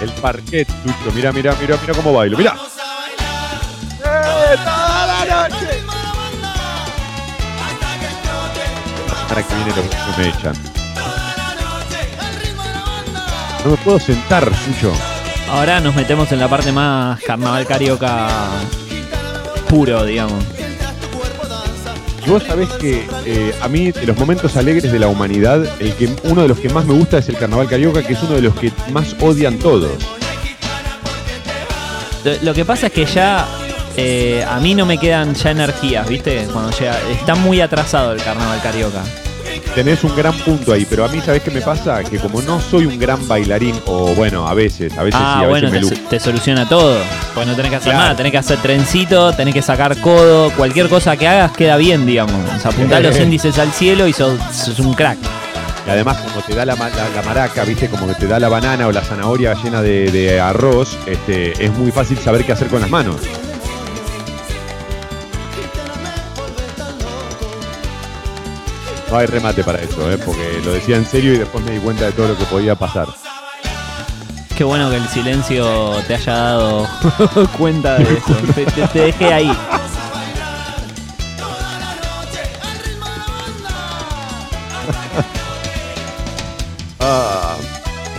El parquet, Sucho. Mira, mira, mira, mira cómo bailo. Mira. Para que viene los que me echan. No me puedo sentar, Sucho. Ahora nos metemos en la parte más carnaval carioca puro, digamos. Vos sabés que eh, a mí, de los momentos alegres de la humanidad, el que, uno de los que más me gusta es el carnaval carioca, que es uno de los que más odian todos. Lo, lo que pasa es que ya eh, a mí no me quedan ya energías, ¿viste? Cuando llega. Está muy atrasado el carnaval carioca. Tenés un gran punto ahí, pero a mí, ¿sabés qué me pasa? Que como no soy un gran bailarín, o bueno, a veces, a veces ah, sí, a bueno, veces te, me lu- te soluciona todo. Pues no tenés que hacer Claro. nada, tenés que hacer trencito, tenés que sacar codo, cualquier cosa que hagas queda bien, digamos. O sea, los [laughs] índices al cielo y sos, sos un crack. Y además, como te da la, la- la maraca, ¿viste? Como que te da la banana o la zanahoria llena de, de arroz, este, es muy fácil saber qué hacer con las manos. No hay remate para eso, ¿eh? porque lo decía en serio y después me di cuenta de todo lo que podía pasar. Qué bueno que el silencio te haya dado [laughs] cuenta de eso. Te, te- te dejé ahí.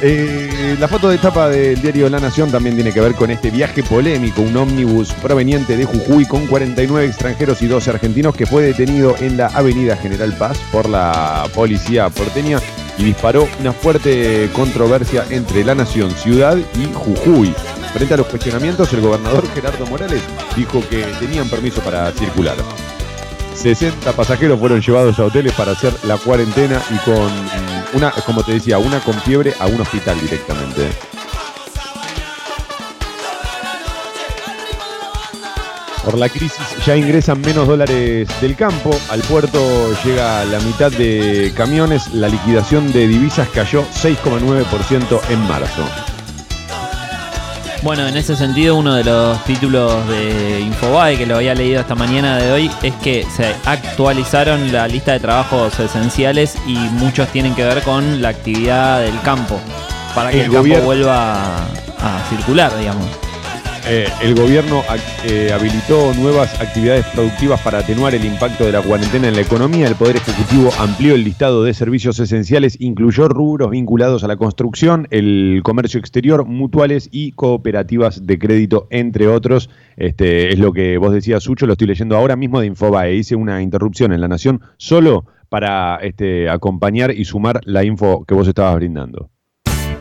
Eh, la foto de tapa del diario La Nación también tiene que ver con este viaje polémico, un ómnibus proveniente de Jujuy con 49 extranjeros y 12 argentinos que fue detenido en la avenida General Paz por la policía porteña y disparó una fuerte controversia entre La Nación, Ciudad y Jujuy. Frente a los cuestionamientos, el gobernador Gerardo Morales dijo que tenían permiso para circular. 60 pasajeros fueron llevados a hoteles para hacer la cuarentena y con una, como te decía, una con fiebre a un hospital directamente. Por la crisis ya ingresan menos dólares del campo, al puerto llega la mitad de camiones, la liquidación de divisas cayó 6,9% en marzo. Bueno, en ese sentido, uno de los títulos de Infobae que lo había leído esta mañana de hoy es que se actualizaron la lista de trabajos esenciales y muchos tienen que ver con la actividad del campo para que El el, campo vuelva a circular, digamos. Eh, el gobierno eh, habilitó nuevas actividades productivas para atenuar el impacto de la cuarentena en la economía. El Poder Ejecutivo amplió el listado de servicios esenciales, incluyó rubros vinculados a la construcción, el comercio exterior, mutuales y cooperativas de crédito, entre otros. Este, es lo que vos decías, Sucho, lo estoy leyendo ahora mismo de Infobae. Hice una interrupción en La Nación solo para este, acompañar y sumar la info que vos estabas brindando.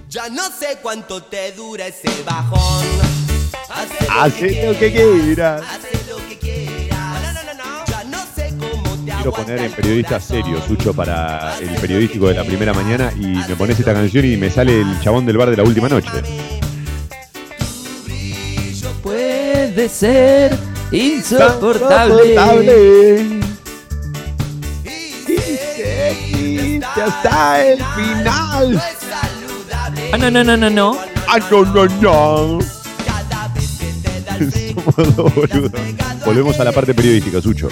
Ya no sé cuánto te dura ese bajón. Hace lo que quieras. Hace lo que quieras. No, no, no, no. Ya no sé cómo te quiero poner en periodista serio, Sucho, para el periodístico de la primera mañana y me pones esta canción y me sale el chabón del bar de la última noche. Puede ser insoportable. hasta el final. Ah, no, no, no, no, no. Ah, no, no, no. [laughs] Somos dos boludos. Volvemos a la parte periodística, Sucho.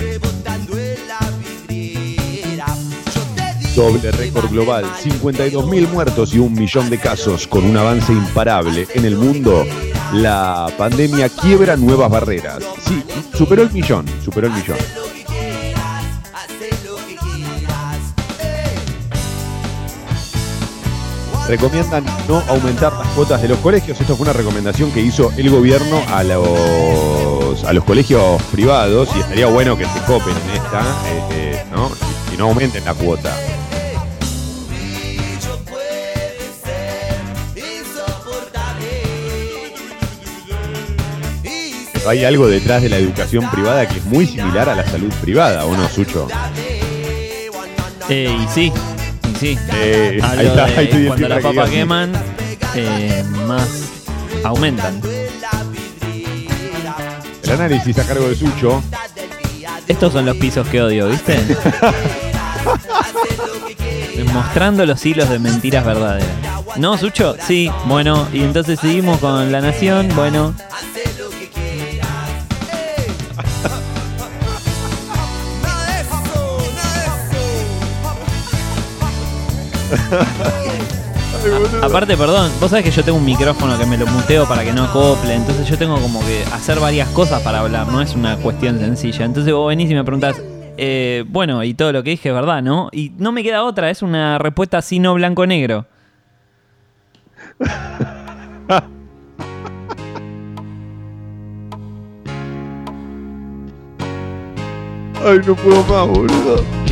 Doble récord global, 52.000 muertos y un millón de casos con un avance imparable en el mundo. La pandemia quiebra nuevas barreras. Sí, superó el millón, superó el millón. Recomiendan no aumentar las cuotas de los colegios. Esto fue una recomendación que hizo el gobierno a los, a los colegios privados y estaría bueno que se copen en esta, este, ¿no? Y, no aumenten la cuota. Hay algo detrás de la educación privada que es muy similar a la salud privada, ¿o no, Sucho? Eh, sí, sí. Eh, Hablo ahí está, de ahí te cuando las que papas queman, eh, más aumentan. El análisis a cargo de Sucho. Estos son los pisos que odio, ¿viste? [laughs] Mostrando los hilos de mentiras verdaderas. ¿No, Sucho? Sí, bueno, y entonces seguimos con La Nación, bueno. [laughs] Aparte, perdón, vos sabés que yo tengo un micrófono que me lo muteo para que no acople, entonces yo tengo como que hacer varias cosas para hablar, no es una cuestión sencilla. Entonces vos venís y me preguntás, eh, bueno, y todo lo que dije es verdad, ¿no? Y no me queda otra, es una respuesta así no blanco-negro. Ay, no puedo más, boludo.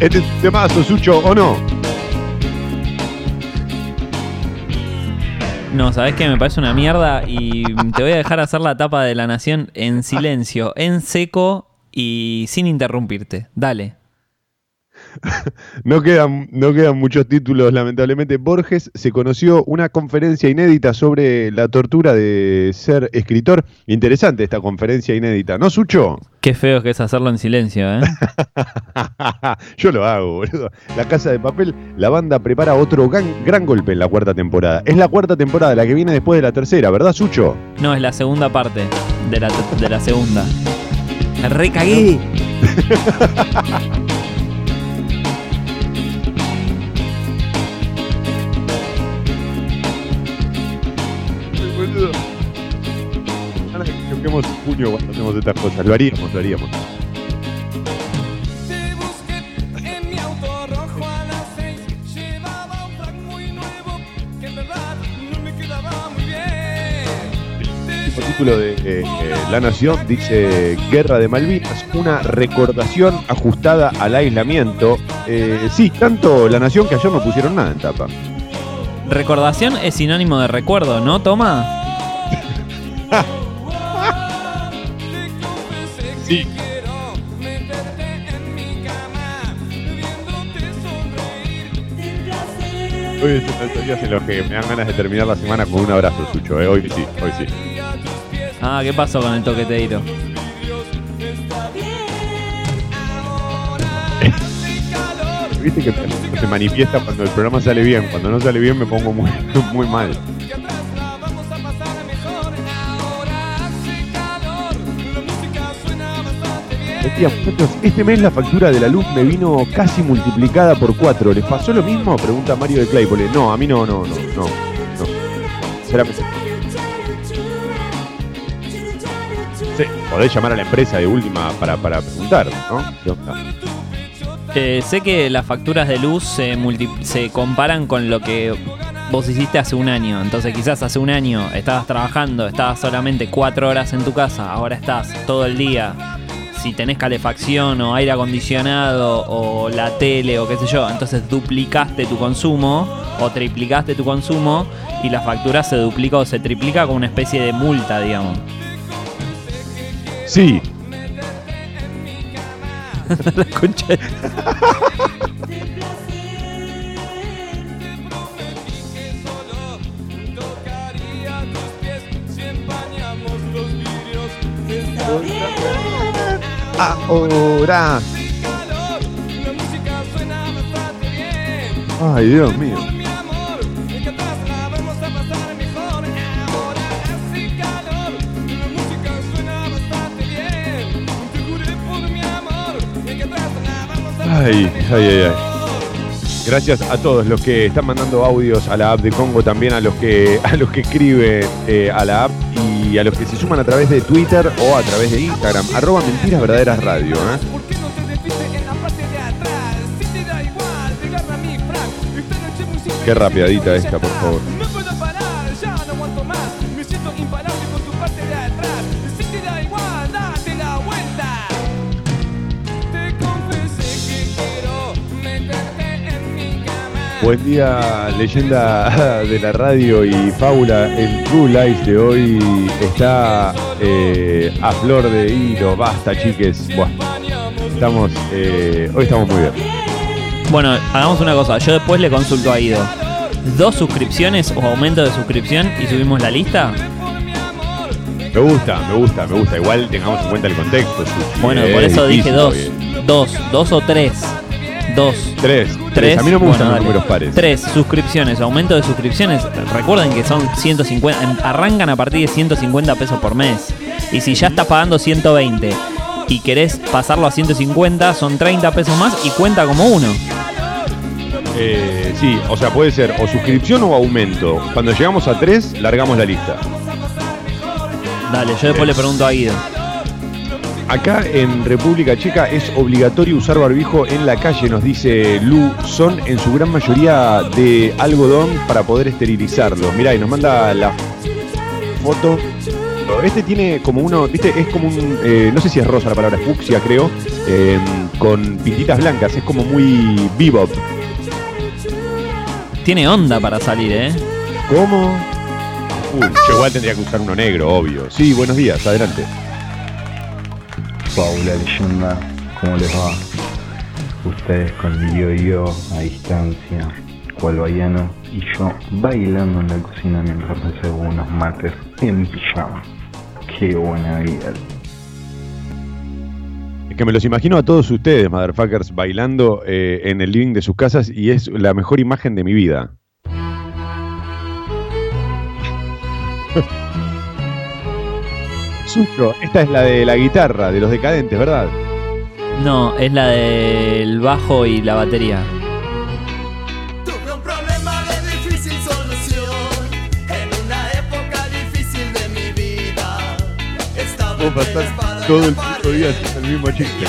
Este temazo, Sucho, ¿o no? No, sabes que me parece una mierda y te voy a dejar hacer la tapa de la nación en silencio, en seco y sin interrumpirte. Dale. [laughs] No quedan, no quedan muchos títulos, lamentablemente. Borges se conoció una conferencia inédita sobre la tortura de ser escritor. Interesante esta conferencia inédita, ¿no, Sucho? Qué feo que es hacerlo en silencio, ¿eh? [laughs] Yo lo hago, boludo. La Casa de Papel, la banda prepara otro gran, gran golpe en la cuarta temporada. Es la cuarta temporada, la que viene después de la tercera, ¿verdad, Sucho? No, es la segunda parte de la, de la segunda. Me recagué. [laughs] choquemos el puño cuando hacemos estas cosas. Lo haríamos, lo haríamos. En en. El título de eh, eh, La Nación dice Guerra de Malvinas, una recordación ajustada al aislamiento. Eh, sí, tanto La Nación que ayer no pusieron nada en tapa. Recordación es sinónimo de recuerdo, ¿no? Toma. [laughs] Hoy es uno de esos días en los que me dan ganas de terminar la semana con un abrazo, Sucho. ¿eh? Hoy sí, hoy sí. Ah, ¿qué pasó con el toqueteiro? Viste que se manifiesta cuando el programa sale bien. Cuando no sale bien me pongo muy, [laughs] muy mal. Este mes la factura de la luz me vino casi multiplicada por cuatro. ¿Les pasó lo mismo? Pregunta Mario de Claypole. No, a mí no, no, no, no. no. Sí, podés llamar a la empresa de última para, para preguntar, ¿no? ¿Qué sé que las facturas de luz se, se comparan con lo que vos hiciste hace un año. Entonces quizás hace un año estabas trabajando, estabas solamente cuatro horas en tu casa, ahora estás todo el día. Si tenés calefacción o aire acondicionado o la tele o qué sé yo, entonces duplicaste tu consumo o triplicaste tu consumo y la factura se duplica o se triplica con una especie de multa, digamos. Sí. [laughs] la concha de- Ahora. Ay, Dios mío. Ay, ay, ay, ay. Gracias a todos los que están mandando audios a la app de Congo, también a los que [laughs] a los que escriben eh, a la app y a los que se suman a través de Twitter o a través de Instagram, arroba mentiras verdaderas radio. ¿eh? Qué rapiadita esta, por favor. Buen día, leyenda [laughs] de la radio y fábula. El True Life de hoy está eh, a flor de hilo. Basta, chiques. Buah. Estamos, eh, hoy estamos muy bien. Bueno, hagamos una cosa. Yo después le consulto a Ido. ¿Dos suscripciones o aumento de suscripción y subimos la lista? Me gusta, me gusta, me gusta. Igual tengamos en cuenta el contexto. Bueno, por es eso dije dos. Dos. Dos o tres. Dos. Tres. Tres. A mí no me gustan Bueno, los números pares. Tres suscripciones, aumento de suscripciones. Recuerden que son 150, em, arrancan a partir de 150 pesos por mes. Y si ya estás pagando 120 y querés pasarlo a 150, son 30 pesos más y cuenta como uno. Eh, sí, o sea, puede ser o suscripción o aumento. Cuando llegamos a tres, largamos la lista. Dale, yo después le pregunto a Guido. Acá en República Checa es obligatorio usar barbijo en la calle, nos dice Lu. Son en su gran mayoría de algodón para poder esterilizarlos. Mirá, y nos manda la foto. Este tiene como uno, viste, es como un, eh, no sé si es rosa la palabra, es fucsia creo, eh, con pintitas blancas, es como muy bebop. Tiene onda para salir, ¿eh? ¿Cómo? Uy, yo igual tendría que usar uno negro, obvio. Sí, buenos días, adelante. Paula Leyenda, ¿cómo les va? Ustedes con el yo-yo a distancia, cual baiano, y yo bailando en la cocina mientras me cebo unos mates en pijama. Qué buena vida. Es que me los imagino a todos ustedes, motherfuckers, bailando eh, en el living de sus casas y es la mejor imagen de mi vida. [laughs] Suyo, esta es la de la guitarra, de los decadentes, ¿verdad? No, es la del bajo y la batería. difícil solución en una época difícil de mi vida. Estaba Puedo pasar todo el puto día el mismo chiste.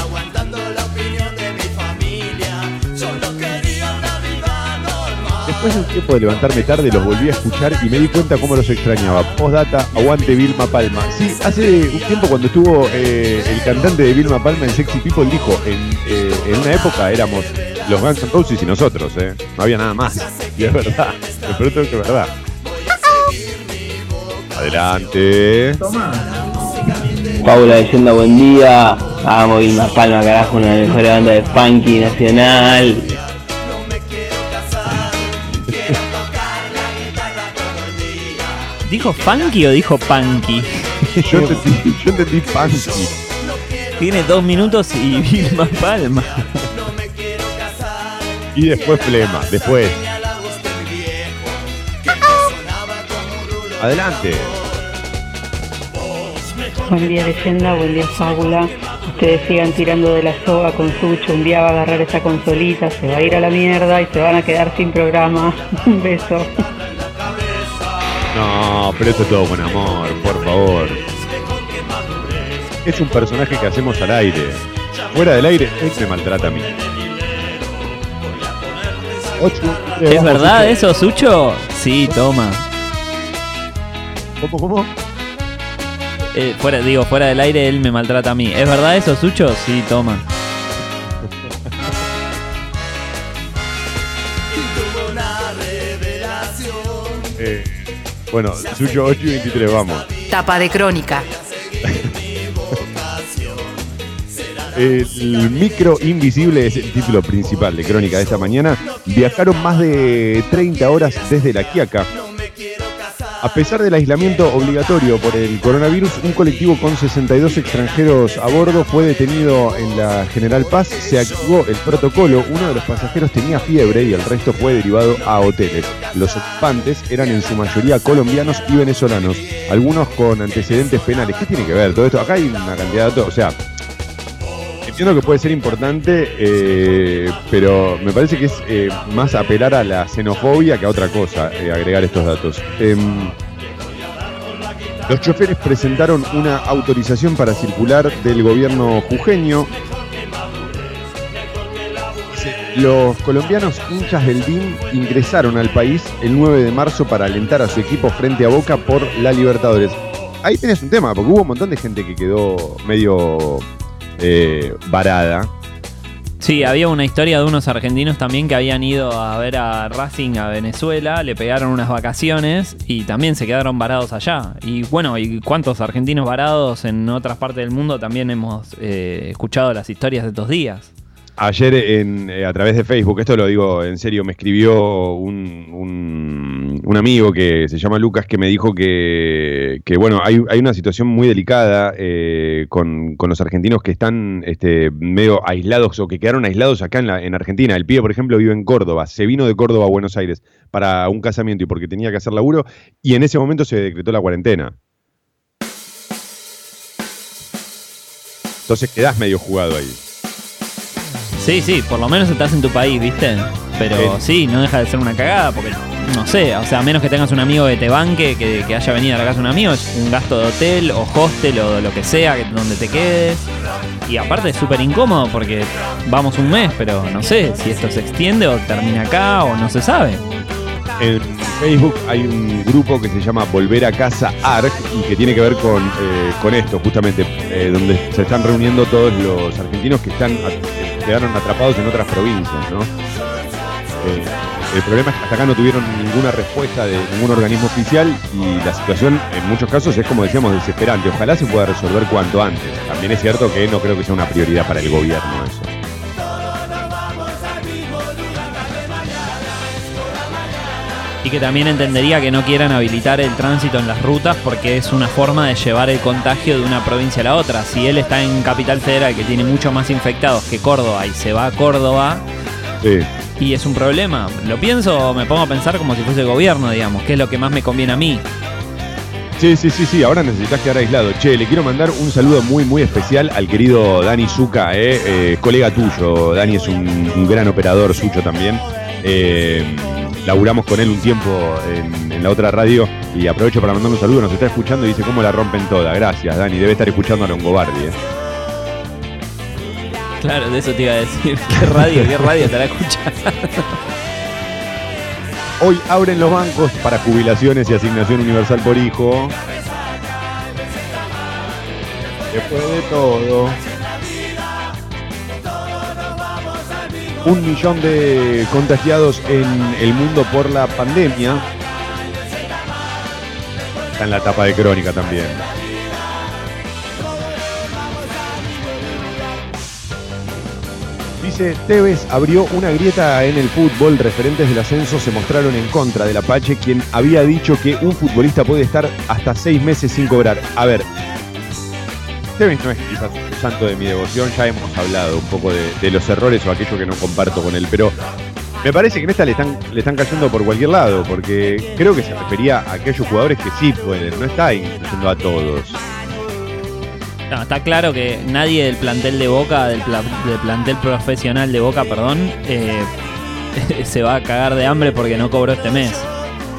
Después de un tiempo de levantarme tarde, los volví a escuchar y me di cuenta cómo los extrañaba. Postdata, aguante Vilma Palma. Sí, hace un tiempo cuando estuvo eh, el cantante de Vilma Palma en Sexy People, dijo, en, eh, en una época éramos los Guns N' Roses y nosotros, ¿eh? No había nada más. [laughs] Y es verdad, de pronto que es verdad. Adelante. Paula Leyenda, buen día. Vamos, Vilma Palma, carajo, una de las mejores bandas de funky nacional. ¿Dijo funky o dijo punky? yo, entendí, yo entendí punky. Tiene dos minutos y Vilma Palma. Y después Flema, después. Adelante. Buen día leyenda, buen día fábula. Ustedes sigan tirando de la soga con Sucho, un día va a agarrar esa consolita, se va a ir a la mierda y se van a quedar sin programa. [laughs] Un beso. No, pero esto es todo con amor, por favor. Es un personaje que hacemos al aire. Fuera del aire, él me maltrata a mí. Ocho, eh, ¿Es verdad Sucho. eso, Sucho? Sí, toma. ¿Cómo, cómo? Eh, fuera, digo, fuera del aire él me maltrata a mí. ¿Es verdad eso, Sucho? Sí, toma. Bueno, Suyo 8 y 23, vamos. Tapa de crónica. El micro invisible es el título principal de Crónica de esta mañana. Viajaron más de 30 horas desde La Quiaca. A pesar del aislamiento obligatorio por el coronavirus, un colectivo con 62 extranjeros a bordo fue detenido en la General Paz. Se activó el protocolo. Uno de los pasajeros tenía fiebre y el resto fue derivado a hoteles. Los ocupantes eran en su mayoría colombianos y venezolanos, algunos con antecedentes penales. ¿Qué tiene que ver todo esto? Acá hay una cantidad de datos. O sea, Entiendo que puede ser importante, eh, pero me parece que es eh, más apelar a la xenofobia que a otra cosa, eh, agregar estos datos. Em, los choferes presentaron una autorización para circular del gobierno jujeño. Los colombianos hinchas del DIN ingresaron al país el 9 de marzo para alentar a su equipo frente a Boca por la Libertadores. Ahí tenés un tema, porque hubo un montón de gente que quedó medio eh, varada. Sí, había una historia de unos argentinos también que habían ido a ver a Racing a Venezuela, le pegaron unas vacaciones y también se quedaron varados allá. Y bueno, ¿y cuántos argentinos varados en otras partes del mundo también hemos eh, escuchado las historias de estos días? Ayer en, eh, a través de Facebook, esto lo digo en serio, me escribió un, un- amigo que se llama Lucas que me dijo que, que, bueno, hay, hay una situación muy delicada eh, con, con los argentinos que están este, medio aislados o que quedaron aislados acá en, la, en Argentina. El pibe, por ejemplo, vive en Córdoba, se vino de Córdoba a Buenos Aires para un casamiento y porque tenía que hacer laburo y en ese momento se decretó la cuarentena. Entonces quedás medio jugado ahí. Sí, sí, por lo menos estás en tu país, ¿viste? Pero sí, no deja de ser una cagada, porque no sé, o sea, a menos que tengas un amigo que te banque, que, que haya venido a la casa de un amigo, es un gasto de hotel o hostel o lo que sea, que- donde te quedes. Y aparte es súper incómodo porque vamos un mes, pero no sé si esto se extiende o termina acá o no se sabe. En Facebook hay un grupo que se llama Volver a Casa ARC y que tiene que ver con, eh, con esto, justamente, eh, donde se están reuniendo todos los argentinos que están que quedaron atrapados en otras provincias. Eh, el problema es que hasta acá no tuvieron ninguna respuesta de ningún organismo oficial y la situación en muchos casos es como decíamos desesperante. Ojalá se pueda resolver cuanto antes. También es cierto que no creo que sea una prioridad para el gobierno eso. Y que también entendería que no quieran habilitar el tránsito en las rutas porque es una forma de llevar el contagio de una provincia a la otra. Si él está en Capital Federal, que tiene mucho más infectados que Córdoba, y se va a Córdoba, Sí. y es un problema. Lo pienso, me pongo a pensar como si fuese el gobierno, digamos, que es lo que más me conviene a mí. Sí, sí, sí, sí, ahora necesitas quedar aislado. Che, le quiero mandar un saludo muy, muy especial al querido Dani Zuca, eh, eh, colega tuyo. Dani es un, un gran operador suyo también. Eh, laburamos con él un tiempo en, en la otra radio y aprovecho para mandarle un saludo. Nos está escuchando y dice cómo la rompen toda. Gracias, Dani. Debe estar escuchando a Longobardi. Eh. Claro, de eso te iba a decir. [laughs] ¿Qué radio, qué radio estará escuchando? Hoy abren los bancos para jubilaciones y asignación universal por hijo. Después de todo. Un millón de contagiados en el mundo por la pandemia. Está en la tapa de crónica también. Dice, Tevez abrió una grieta en el fútbol. Referentes del ascenso se mostraron en contra del Apache, quien había dicho que un futbolista puede estar hasta seis meses sin cobrar. A ver, Tevez no es quizás santo de mi devoción, ya hemos hablado un poco de, de los errores o aquello que no comparto con él, pero me parece que en esta le están, le están cayendo por cualquier lado, porque creo que se refería a aquellos jugadores que sí pueden, no está incluyendo a todos. No, está claro que nadie del plantel de Boca, del, pla- del plantel profesional de Boca, perdón, eh, [laughs] se va a cagar de hambre porque no cobró este mes.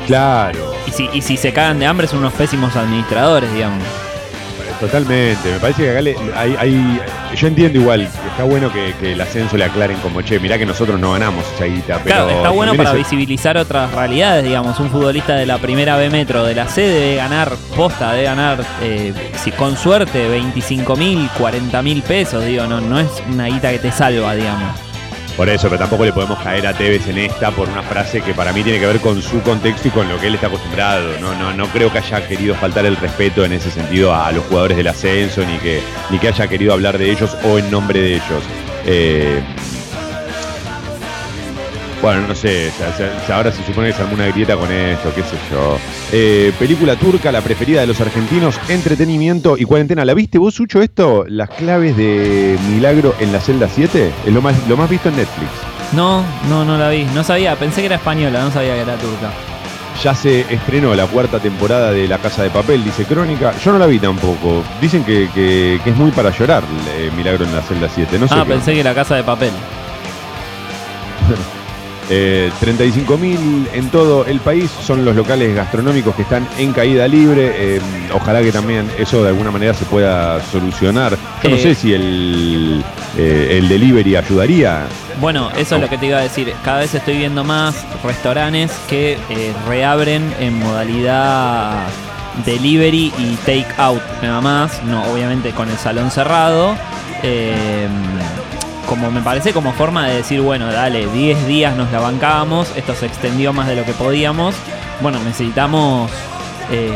Claro. Y si, y si se cagan de hambre son unos pésimos administradores, digamos. Totalmente, me parece que acá le- hay, hay- yo entiendo igual está bueno que, que el ascenso le aclaren como, che, mirá que nosotros no ganamos esa guita, pero Claro, está bueno para es- visibilizar otras realidades, digamos. Un futbolista de la primera B Metro de la C debe ganar, posta, debe ganar, eh, si con suerte, 25 mil, 40 mil pesos, digo, no, no es una guita que te salva, digamos. Por eso, pero tampoco le podemos caer a Tevez en esta por una frase que para mí tiene que ver con su contexto y con lo que él está acostumbrado. No, no, no creo que haya querido faltar el respeto en ese sentido a, los jugadores del ascenso, ni que, ni que haya querido hablar de ellos o en nombre de ellos. Eh, bueno, no sé, ahora se supone que se armó una grieta con esto, qué sé yo. Eh, película turca, la preferida de los argentinos, entretenimiento y cuarentena. ¿La viste vos, Sucho, esto? Las claves de Milagro en la celda 7. Es lo más, lo más visto en Netflix. No, no, no la vi. No sabía, pensé que era española, no sabía que era turca. Ya se estrenó la cuarta temporada de La Casa de Papel, dice Crónica. Yo no la vi tampoco. Dicen que, que- que es muy para llorar eh, Milagro en la celda 7. No sé ah, qué- pensé que era casa de papel. [laughs] Eh, 35.000 en todo el país son los locales gastronómicos que están en caída libre. Eh, ojalá que también eso de alguna manera se pueda solucionar. Yo no Eh. sé si el, eh, el delivery ayudaría. Bueno, eso es lo que te iba a decir. Cada vez estoy viendo más restaurantes que reabren en modalidad delivery y take out nada más. No, obviamente con el salón cerrado. Como me parece como forma de decir, bueno, dale, 10 días nos la bancábamos, esto se extendió más de lo que podíamos. Bueno, necesitamos eh,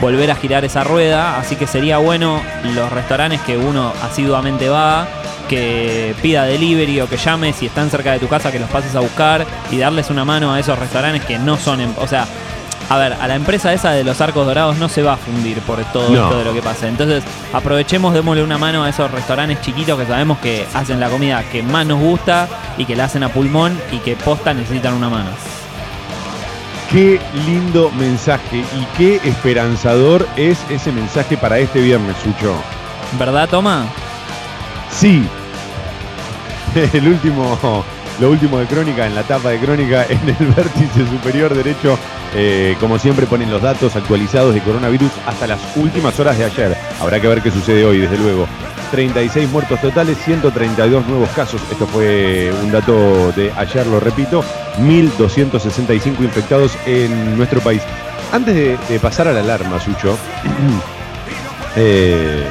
volver a girar esa rueda, así que sería bueno los restaurantes que uno asiduamente va, que pida delivery o que llame si están cerca de tu casa, que los pases a buscar y darles una mano a esos restaurantes que no son, em- o sea, a ver, a la empresa esa de los arcos dorados no se va a fundir por todo No. esto de lo que pasa. Entonces, aprovechemos, démosle una mano a esos restaurantes chiquitos que sabemos que hacen la comida que más nos gusta y que la hacen a pulmón y que posta necesitan una mano. Qué lindo mensaje y qué esperanzador es ese mensaje para este viernes, Sucho. ¿Verdad, Toma? Sí. [laughs] El último, Lo último de Crónica, en la tapa de Crónica, [laughs] en el vértice superior derecho, eh, como siempre ponen los datos actualizados de coronavirus hasta las últimas horas de ayer. Habrá que ver qué sucede hoy, desde luego. 36 muertos totales, 132 nuevos casos. Esto fue un dato de ayer, lo repito. 1.265 infectados en nuestro país. Antes de, pasar a la alarma, Sucho, [clears throat] eh,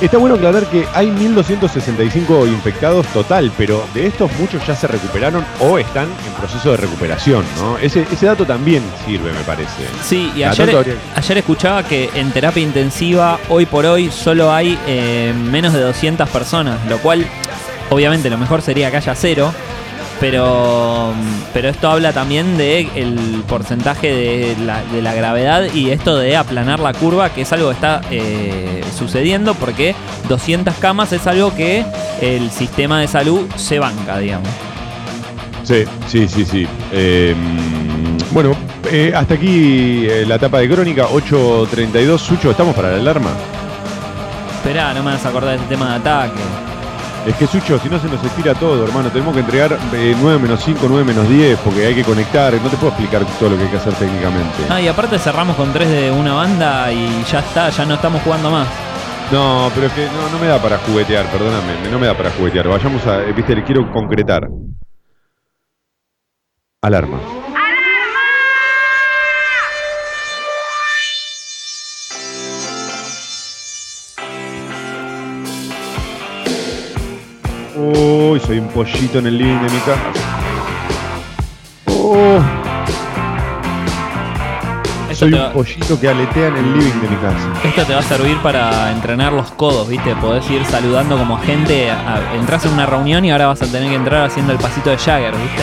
está bueno aclarar que hay 1.265 infectados total, pero de estos muchos ya se recuperaron o están en proceso de recuperación, ¿no? Ese, ese dato también sirve, me parece. Sí, y ayer, habría- ayer escuchaba que en terapia intensiva, hoy por hoy, solo hay eh, menos de 200 personas, lo cual, obviamente, lo mejor sería que haya cero. Pero, pero esto habla también de el porcentaje de la, de la gravedad y esto de aplanar la curva, que es algo que está eh, sucediendo porque 200 camas es algo que el sistema de salud se banca, digamos. Sí, sí, sí, sí. Eh, bueno, eh, hasta aquí eh, la etapa de crónica, 8.32. Sucho, ¿estamos para la alarma? Esperá, no me vas a acordar de este tema de ataque. Es que Sucho, si no se nos estira todo, hermano, tenemos que entregar eh, 9 menos 5, 9 menos 10, porque hay que conectar, no te puedo explicar todo lo que hay que hacer técnicamente. Ah, y aparte cerramos con tres de una banda y ya está, ya no estamos jugando más. No, pero es que no, no me da para juguetear, perdóname, no me da para juguetear. Vayamos a, eh, viste, le quiero concretar. Alarma. Uy, soy un pollito en el living de mi casa. Oh, soy un va, pollito que aletea en el living de mi casa. esto te va a servir para entrenar los codos, ¿viste? Podés ir saludando como gente. a- entras en una reunión y ahora vas a tener que entrar haciendo el pasito de Jagger, ¿viste?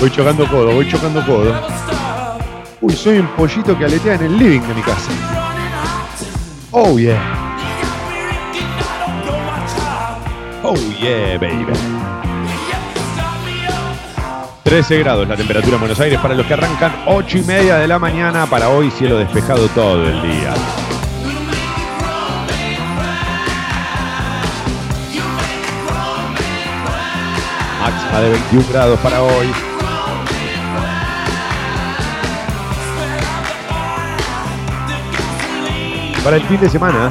Voy chocando codo, voy chocando codo. Uy, soy un pollito que aletea en el living de mi casa. Oh yeah. Oh yeah, baby. 13 grados la temperatura en Buenos Aires para los que arrancan 8 y media de la mañana. Para hoy cielo despejado todo el día. Máxima de 21 grados para hoy. Para el fin de semana.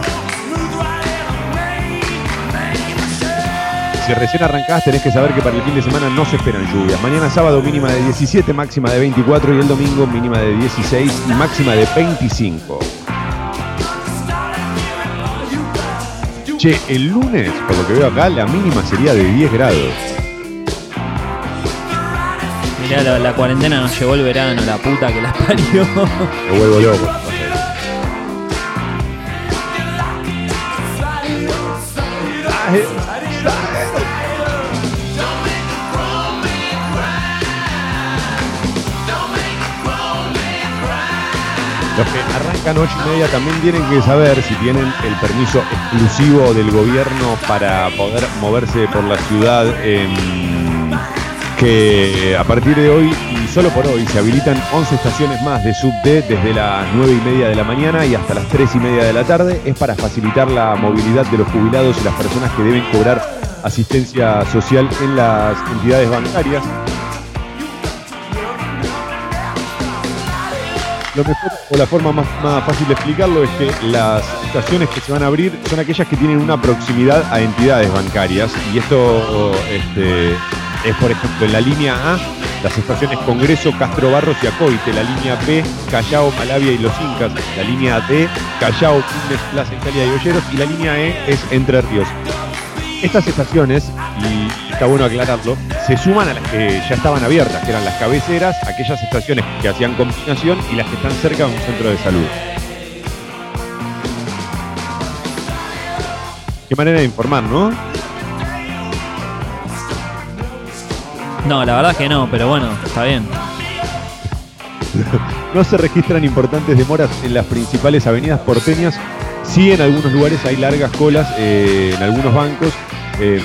Si recién arrancás, tenés que saber que para el fin de semana no se esperan lluvias. Mañana sábado mínima de 17, máxima de 24 y el domingo mínima de 16 y máxima de 25. Che, el lunes, por lo que veo acá, la mínima sería de 10 grados. Mirá, la, la cuarentena nos llevó el verano, la puta que las parió. Me vuelvo loco. Que arrancan 8 y media también tienen que saber si tienen el permiso exclusivo del gobierno para poder moverse por la ciudad. em, que a partir de hoy y solo por hoy se habilitan 11 estaciones más de subte desde las 9 y media de la mañana y hasta las 3 y media de la tarde. Es para facilitar la movilidad de los jubilados y las personas que deben cobrar asistencia social en las entidades bancarias. Lo mejor o la forma más, fácil de explicarlo es que las estaciones que se van a abrir son aquellas que tienen una proximidad a entidades bancarias. Y esto este, es por ejemplo en la línea A las estaciones Congreso, Castro Barros y Acoite, la línea B, Callao, Malavia y Los Incas, la línea D, Callao, Quilmes, Plaza Italia y Olleros. Y la línea E es Entre Ríos. Estas estaciones, y está bueno aclararlo, se suman a las que ya estaban abiertas, que eran las cabeceras, aquellas estaciones que hacían combinación y las que están cerca de un centro de salud. Qué manera de informar, ¿no? No, la verdad que no, pero bueno, está bien. [laughs] No se registran importantes demoras en las principales avenidas porteñas. Sí, en algunos lugares hay largas colas, eh, en algunos bancos. eh,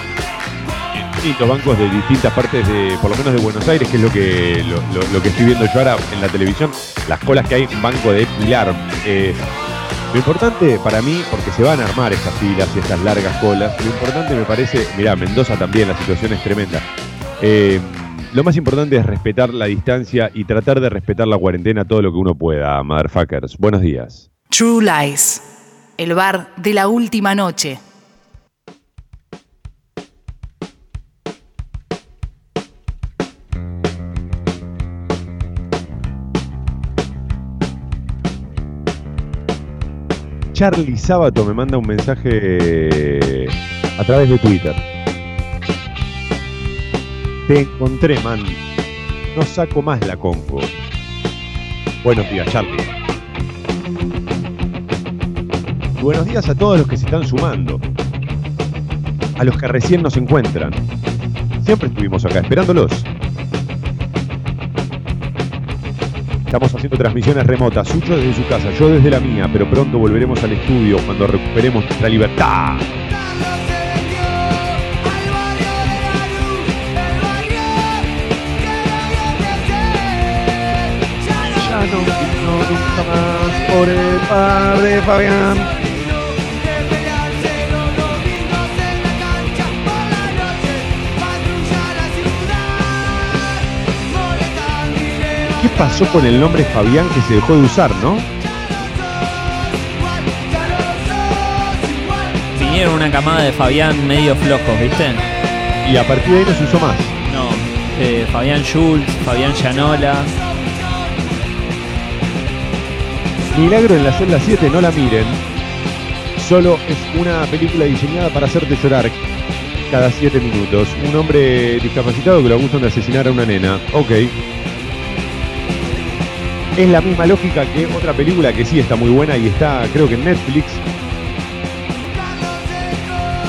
en bancos de distintas partes de, por lo menos de Buenos Aires, que es lo que, lo que estoy viendo yo ahora en la televisión, las colas que hay en Banco de Pilar. eh, Lo importante para mí, porque se van a armar estas filas y estas largas colas, lo importante me parece, mirá, Mendoza también, la situación es tremenda. Eh, lo más importante es respetar la distancia y tratar de respetar la cuarentena todo lo que uno pueda, motherfuckers. Buenos días. True Lies, el bar de la última noche. Charlie Sábato me manda un mensaje a través de Twitter. Te encontré, man. No saco más la compu. Buenos días, Charlie. Buenos días a todos los que se están sumando. A los que recién nos encuentran. Siempre estuvimos acá esperándolos. Estamos haciendo transmisiones remotas, Sucho desde su casa, yo desde la mía, pero pronto volveremos al estudio cuando recuperemos nuestra libertad. Ya no vino nunca más por el par de Fabián. ¿Qué pasó con el nombre Fabián que se dejó de usar, no? Vinieron una camada de Fabián medio flojos, ¿viste? Y a partir de ahí no se usó más. No. eh, Fabián Schultz, Fabián Llanola. Milagro en la celda 7, no la miren. Solo es una película diseñada para hacerte llorar cada 7 minutos. Un hombre discapacitado que lo acusan de asesinar a una nena. Ok. Es la misma lógica que otra película que sí está muy buena y está creo que en Netflix.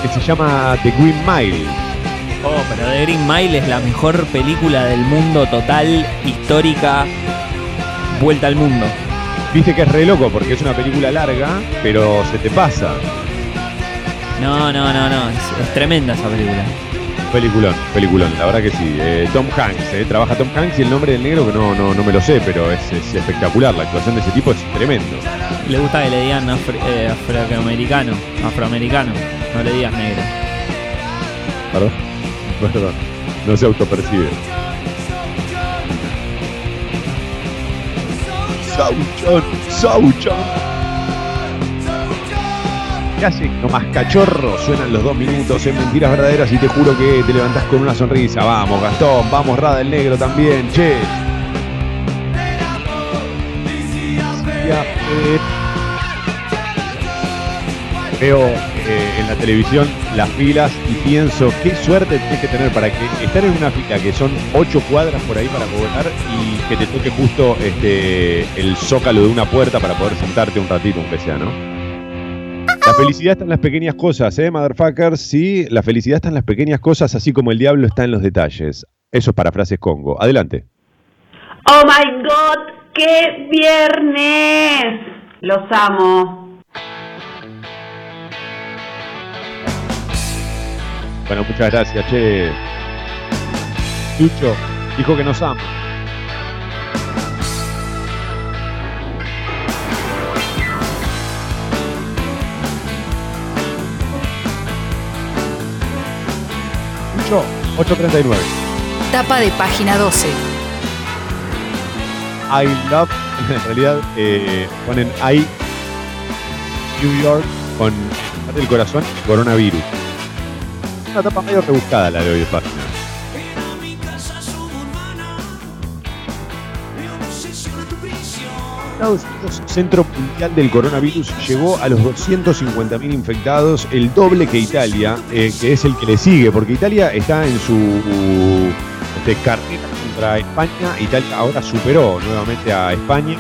Que se llama The Green Mile. Oh, pero The Green Mile es la mejor película del mundo total, histórica, vuelta al mundo. Viste que es re loco porque es una película larga, pero se te pasa. No, no, no, no, es, es tremenda esa película. Peliculón, peliculón, la verdad que sí. Eh, Tom Hanks, eh, trabaja Tom Hanks y el nombre del negro que no, no, no me lo sé, pero es, es espectacular. La actuación de ese tipo es tremendo. Le gusta que le digan afro- eh, afroamericano, afroamericano, no le digas negro. Perdón, [laughs] perdón, no se autopercibe. Sauchan, Sauchan. Casi nomás cachorro suenan los dos minutos en mentiras verdaderas y te juro que te levantás con una sonrisa. Vamos, Gastón, vamos, Rada el Negro también, che. Veo eh, en la televisión las filas y pienso qué suerte tienes que tener para que estar en una fila que son ocho cuadras por ahí para votar y que te toque justo este el zócalo de una puerta para poder sentarte un ratito, aunque sea, ¿no? La felicidad está en las pequeñas cosas, ¿eh, motherfuckers? Sí, la felicidad está en las pequeñas cosas, así como el diablo está en los detalles. Eso es para frases Congo. Adelante. Oh my god, qué viernes. Los amo. Bueno, muchas gracias, che. Lucho dijo que nos ama. 839. Tapa de página 12. I love, [laughs] en realidad eh, ponen I New York con del corazón coronavirus. Una tapa medio rebuscada la de hoy de página. Estados Unidos, Centro Mundial del Coronavirus, llegó a los 250.000 infectados, el doble que Italia, eh, que es el que le sigue, porque Italia está en su este, carrera contra España. Italia ahora superó nuevamente a España.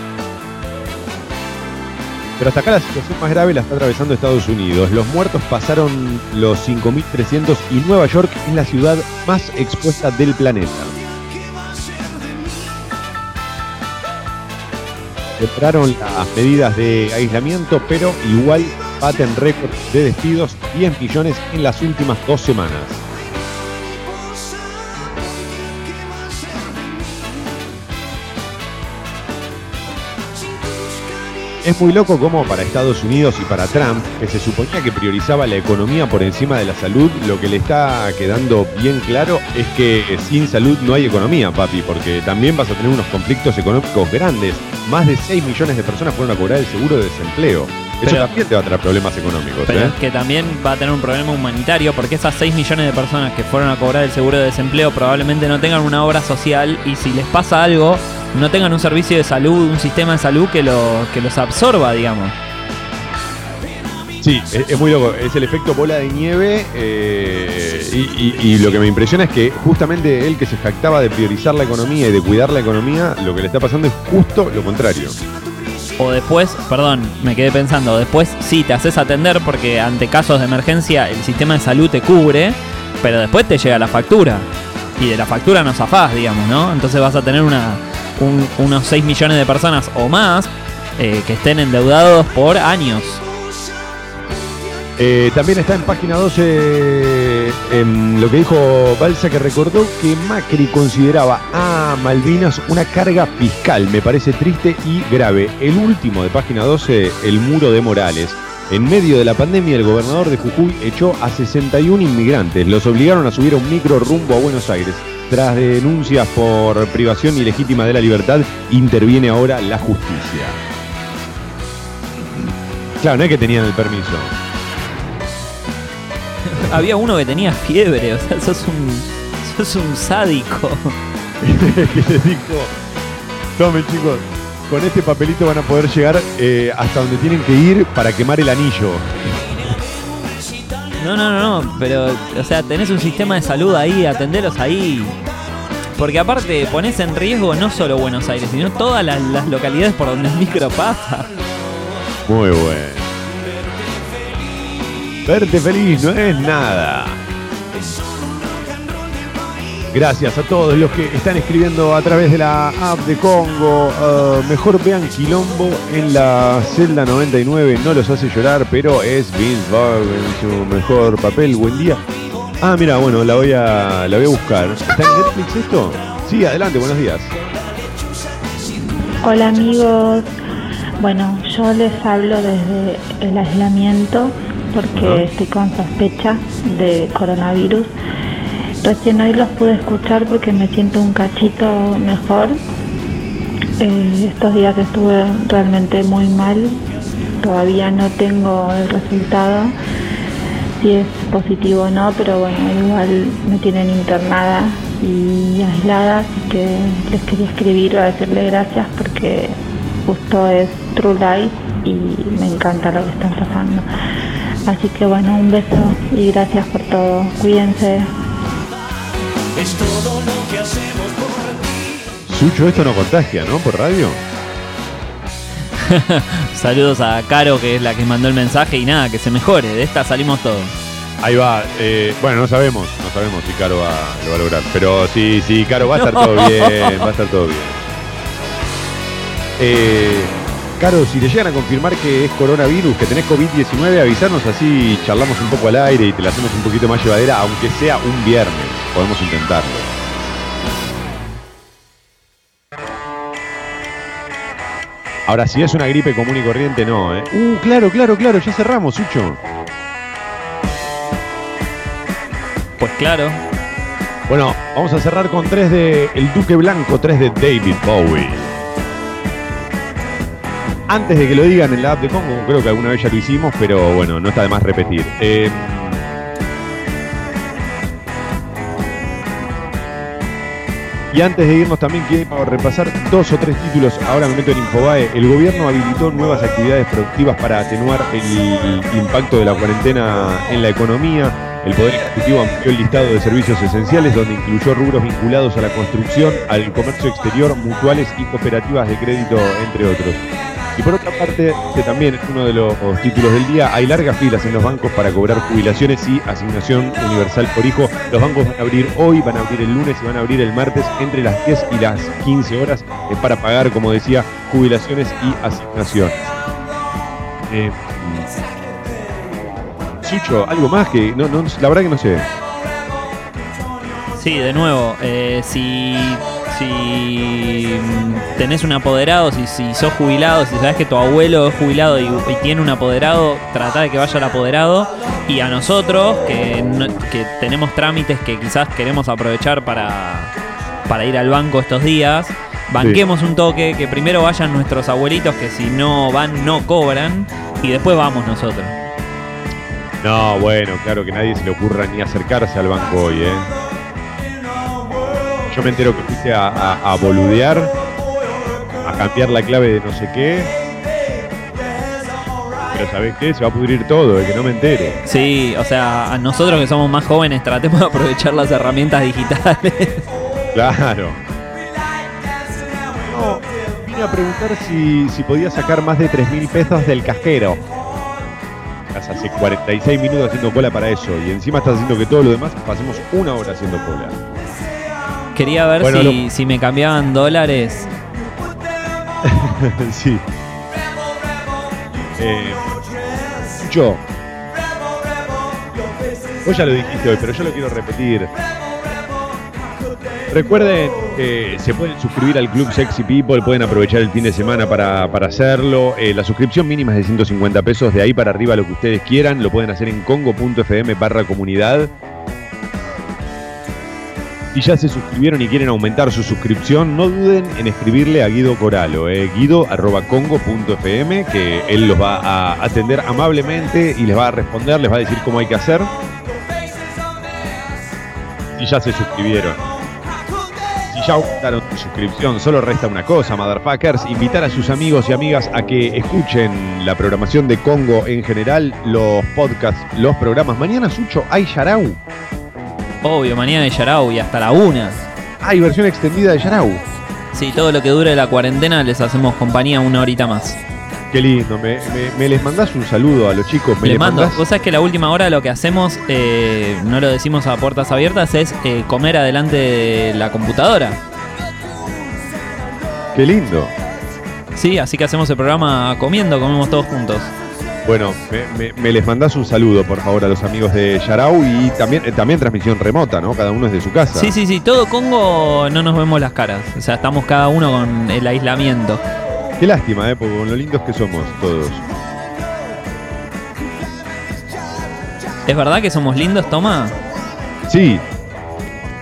Pero hasta acá la situación más grave la está atravesando Estados Unidos. Los muertos pasaron los 5.300 y Nueva York es la ciudad más expuesta del planeta. Separaron las medidas de aislamiento, pero igual baten récord de despidos, 10 millones en las últimas dos semanas. Es muy loco como para Estados Unidos y para Trump, que se suponía que priorizaba la economía por encima de la salud, lo que le está quedando bien claro es que sin salud no hay economía, papi, porque también vas a tener unos conflictos económicos grandes. Más de 6 millones de personas fueron a cobrar el seguro de desempleo. Eso Pero- también te va a traer problemas económicos. Pero ¿eh? es que también va a tener un problema humanitario porque esas 6 millones de personas que fueron a cobrar el seguro de desempleo probablemente no tengan una obra social y si les pasa algo no tengan un servicio de salud, un sistema de salud que, lo, que los absorba, digamos. Sí, es, es muy loco. Es el efecto bola de nieve. eh, y, y- y lo que me impresiona es que justamente él que se jactaba de priorizar la economía y de cuidar la economía, lo que le está pasando es justo lo contrario. O después, perdón, me quedé pensando, después sí te haces atender porque ante casos de emergencia el sistema de salud te cubre, pero después te llega la factura. Y de la factura no zafás, digamos, ¿no? Entonces vas a tener unos 6 millones de personas o más eh, que estén endeudados por años. Eh, también está en página 12 em, lo que dijo Balsa, que recordó que Macri consideraba a Malvinas una carga fiscal. Me parece triste y grave. El último de página 12, el muro de Morales. En medio de la pandemia, el gobernador de Jujuy echó a 61 inmigrantes. Los obligaron a subir a un micro rumbo a Buenos Aires. Tras denuncias por privación ilegítima de la libertad, interviene ahora la justicia. Claro, no es que tenían el permiso. Había uno que tenía fiebre, o sea, sos un, sos un sádico. que les [laughs] dijo, tomen chicos, con este papelito van a poder llegar eh, hasta donde tienen que ir para quemar el anillo. No, no, no, no, pero, o sea, tenés un sistema de salud ahí, atendelos ahí. Porque aparte pones en riesgo no solo Buenos Aires, sino todas las, las localidades por donde el micro pasa. Muy bueno. Verte feliz no es nada. Gracias a todos los que están escribiendo a través de la app de Congo. Uh, mejor vean Quilombo en la celda 99. No los hace llorar, pero es Vince Vaughn en su mejor papel. Buen día. Ah, mira, bueno, la voy a, la voy a buscar. ¿Está en Netflix esto? Sí, adelante, buenos días. Hola amigos, bueno, yo les hablo desde el aislamiento porque estoy con sospecha de coronavirus. Recién hoy los pude escuchar porque me siento un cachito mejor. Eh, estos días estuve realmente muy mal. Todavía no tengo el resultado, si es positivo o no, pero bueno, igual me tienen internada y aislada, así que les quería escribir para decirle gracias porque justo es True Life y me encanta lo que están pasando. Así que bueno, un beso y gracias por todo. Cuídense. Es todo lo que hacemos por Sucho, esto no contagia, ¿no? Por radio. [laughs] Saludos a Caro, que es la que mandó el mensaje, y nada, que se mejore, de esta salimos todos. Ahí va. eh, bueno, no sabemos, no sabemos si Caro va, lo va a lograr. Pero sí, sí, Caro, va a estar todo [laughs] bien, va a estar todo bien. Eh, Caro, si te llegan a confirmar que es coronavirus, que tenés COVID-19, avisarnos así charlamos un poco al aire y te la hacemos un poquito más llevadera, aunque sea un viernes. Podemos intentarlo. Ahora, si es una gripe común y corriente, no, ¿eh? Uh, claro, claro, claro, ya cerramos, Sucho. Pues claro. Bueno, vamos a cerrar con tres de El Duque Blanco, tres de David Bowie. Antes de que lo digan en la app de Congo, creo que alguna vez ya lo hicimos, pero bueno, no está de más repetir. Eh, y antes de irnos también quiero repasar dos o tres títulos. Ahora me meto en Infobae. El gobierno habilitó nuevas actividades productivas para atenuar el impacto de la cuarentena en la economía. El Poder Ejecutivo amplió el listado de servicios esenciales, donde incluyó rubros vinculados a la construcción, al comercio exterior, mutuales y cooperativas de crédito, entre otros. Y por otra parte, este también es uno de los títulos del día, hay largas filas en los bancos para cobrar jubilaciones y asignación universal por hijo. Los bancos van a abrir hoy, van a abrir el lunes y van a abrir el martes entre las 10 y las 15 horas eh, para pagar, como decía, jubilaciones y asignaciones. Eh, Sucho, algo más que no, la verdad que no sé. Sí, de nuevo, eh, si, si tenés un apoderado, si, si sos jubilado, si sabes que tu abuelo es jubilado y, y tiene un apoderado, trata de que vaya el apoderado. Y a nosotros, que, no- que tenemos trámites que quizás queremos aprovechar para, para ir al banco estos días, banquemos un toque, que primero vayan nuestros abuelitos, que si no van no cobran, y después vamos nosotros. No, bueno, claro que nadie se le ocurra ni acercarse al banco hoy, ¿eh? Yo me entero que fuiste a, a- a boludear, a cambiar la clave de no sé qué. Pero ¿sabés qué? Se va a pudrir todo, de que no me entere. Sí, o sea, a nosotros que somos más jóvenes tratemos de aprovechar las herramientas digitales. Claro. No, vine a preguntar si, si podía sacar más de 3 mil pesos del cajero. Estás hace 46 minutos haciendo cola para eso y encima estás haciendo que todo lo demás pasemos una hora haciendo cola. Quería ver Bueno, si, si me cambiaban dólares. [laughs] sí. Eh, yo. Vos ya lo dijiste hoy, pero yo lo quiero repetir. Recuerden que se pueden suscribir al Club Sexy People, pueden aprovechar el fin de semana para, para hacerlo. Eh, la suscripción mínima es de 150 pesos, de ahí para arriba lo que ustedes quieran. Lo pueden hacer en congo.fm barra comunidad. Si ya se suscribieron y quieren aumentar su suscripción, no duden en escribirle a Guido Coralo, eh, guido.congo.fm, que él los va a atender amablemente y les va a responder, les va a decir cómo hay que hacer. Si ya se suscribieron. Si ya aumentaron su suscripción, solo resta una cosa, motherfuckers, invitar a sus amigos y amigas a que escuchen la programación de Congo en general, los podcasts, los programas. Mañana, Sucho, hay Yarau. Obvio, mañana de Yarau y hasta la una. Hay versión extendida de Yarau. Sí, todo lo que dure la cuarentena les hacemos compañía una horita más. Qué lindo, me, me- me les mandás un saludo a los chicos. Me Le les mando. mandás- Vos sabés que la última hora lo que hacemos, eh, no lo decimos a puertas abiertas, es eh, comer adelante de la computadora. Qué lindo. Sí, así que hacemos el programa comiendo, comemos todos juntos. Bueno, me, me- me les mandás un saludo, por favor, a los amigos de Yarau y también, eh, también transmisión remota, ¿no? Cada uno es de su casa. Sí, sí, sí, todo Congo no nos vemos las caras. O sea, estamos cada uno con el aislamiento. Qué lástima, ¿eh? Porque con lo lindos que somos todos. ¿Es verdad que somos lindos, Toma? Sí.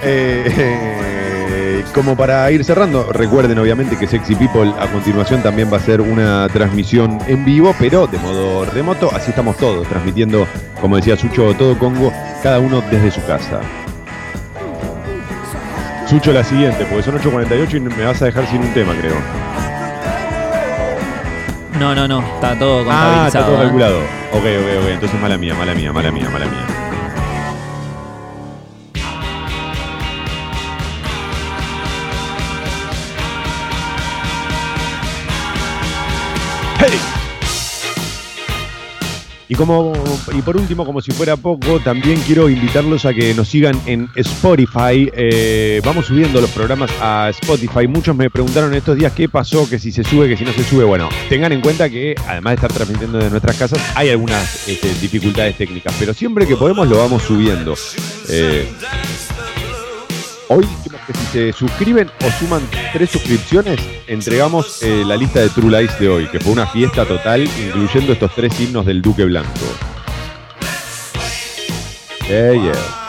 Eh, [laughs] eh, como para ir cerrando, recuerden obviamente que Sexy People a continuación también va a ser una transmisión en vivo, pero de modo remoto. Así estamos todos, transmitiendo, como decía Sucho, todo Congo, cada uno desde su casa. Sucho, la siguiente, porque son 8.48 y me vas a dejar sin un tema, creo. No, no, no, está todo Ah, contabilizado. está todo ¿eh? calculado. Ok, ok, ok. Entonces mala mía, mala mía, mala mía, mala mía. Y como y por último, como si fuera poco, también quiero invitarlos a que nos sigan en Spotify. Eh, vamos subiendo los programas a Spotify. Muchos me preguntaron estos días qué pasó, que si se sube, que si no se sube. Bueno, tengan en cuenta que además de estar transmitiendo de nuestras casas, hay algunas este, dificultades técnicas, pero siempre que podemos lo vamos subiendo. Eh, hoy que si se suscriben o suman tres suscripciones, entregamos eh, la lista de True Lies de hoy, que fue una fiesta total, incluyendo estos tres himnos del Duque Blanco. Yeah, yeah.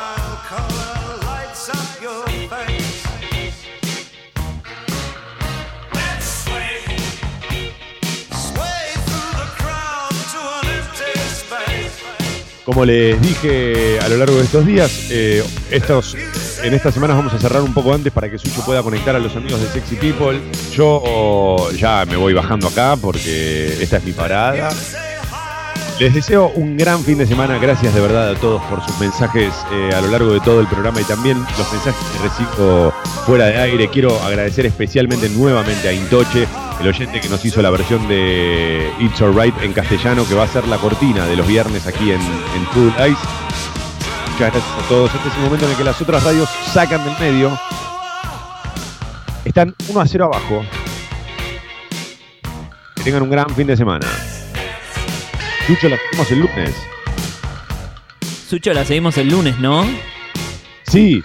Como les dije a lo largo de estos días, eh, estos, en estas semanas vamos a cerrar un poco antes para que Sucho pueda conectar a los amigos de Sexy People. Yo oh, ya me voy bajando acá porque esta es mi parada. Les deseo un gran fin de semana. Gracias de verdad a todos por sus mensajes eh, a lo largo de todo el programa y también los mensajes que recibo fuera de aire. Quiero agradecer especialmente nuevamente a Intoche, el oyente que nos hizo la versión de It's Alright en castellano, que va a ser la cortina de los viernes aquí en, en Full Ice. Muchas gracias a todos. Este es el momento en el que las otras radios sacan del medio. Están 1 a 0 abajo. Que tengan un gran fin de semana. Lucho, la hacemos el lunes. Sucho, la seguimos el lunes, ¿no? Sí.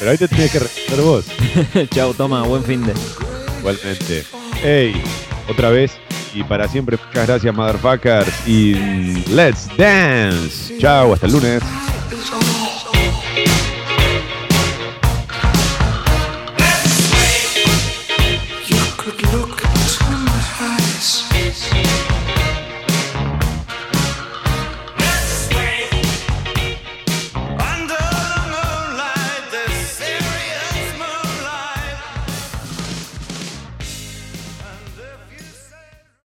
Pero ahí te tenés que responder vos. [laughs] Chau, toma, buen fin de. Igualmente. Hey, otra vez y para siempre, muchas gracias, motherfuckers. Y let's dance. Chao, hasta el lunes.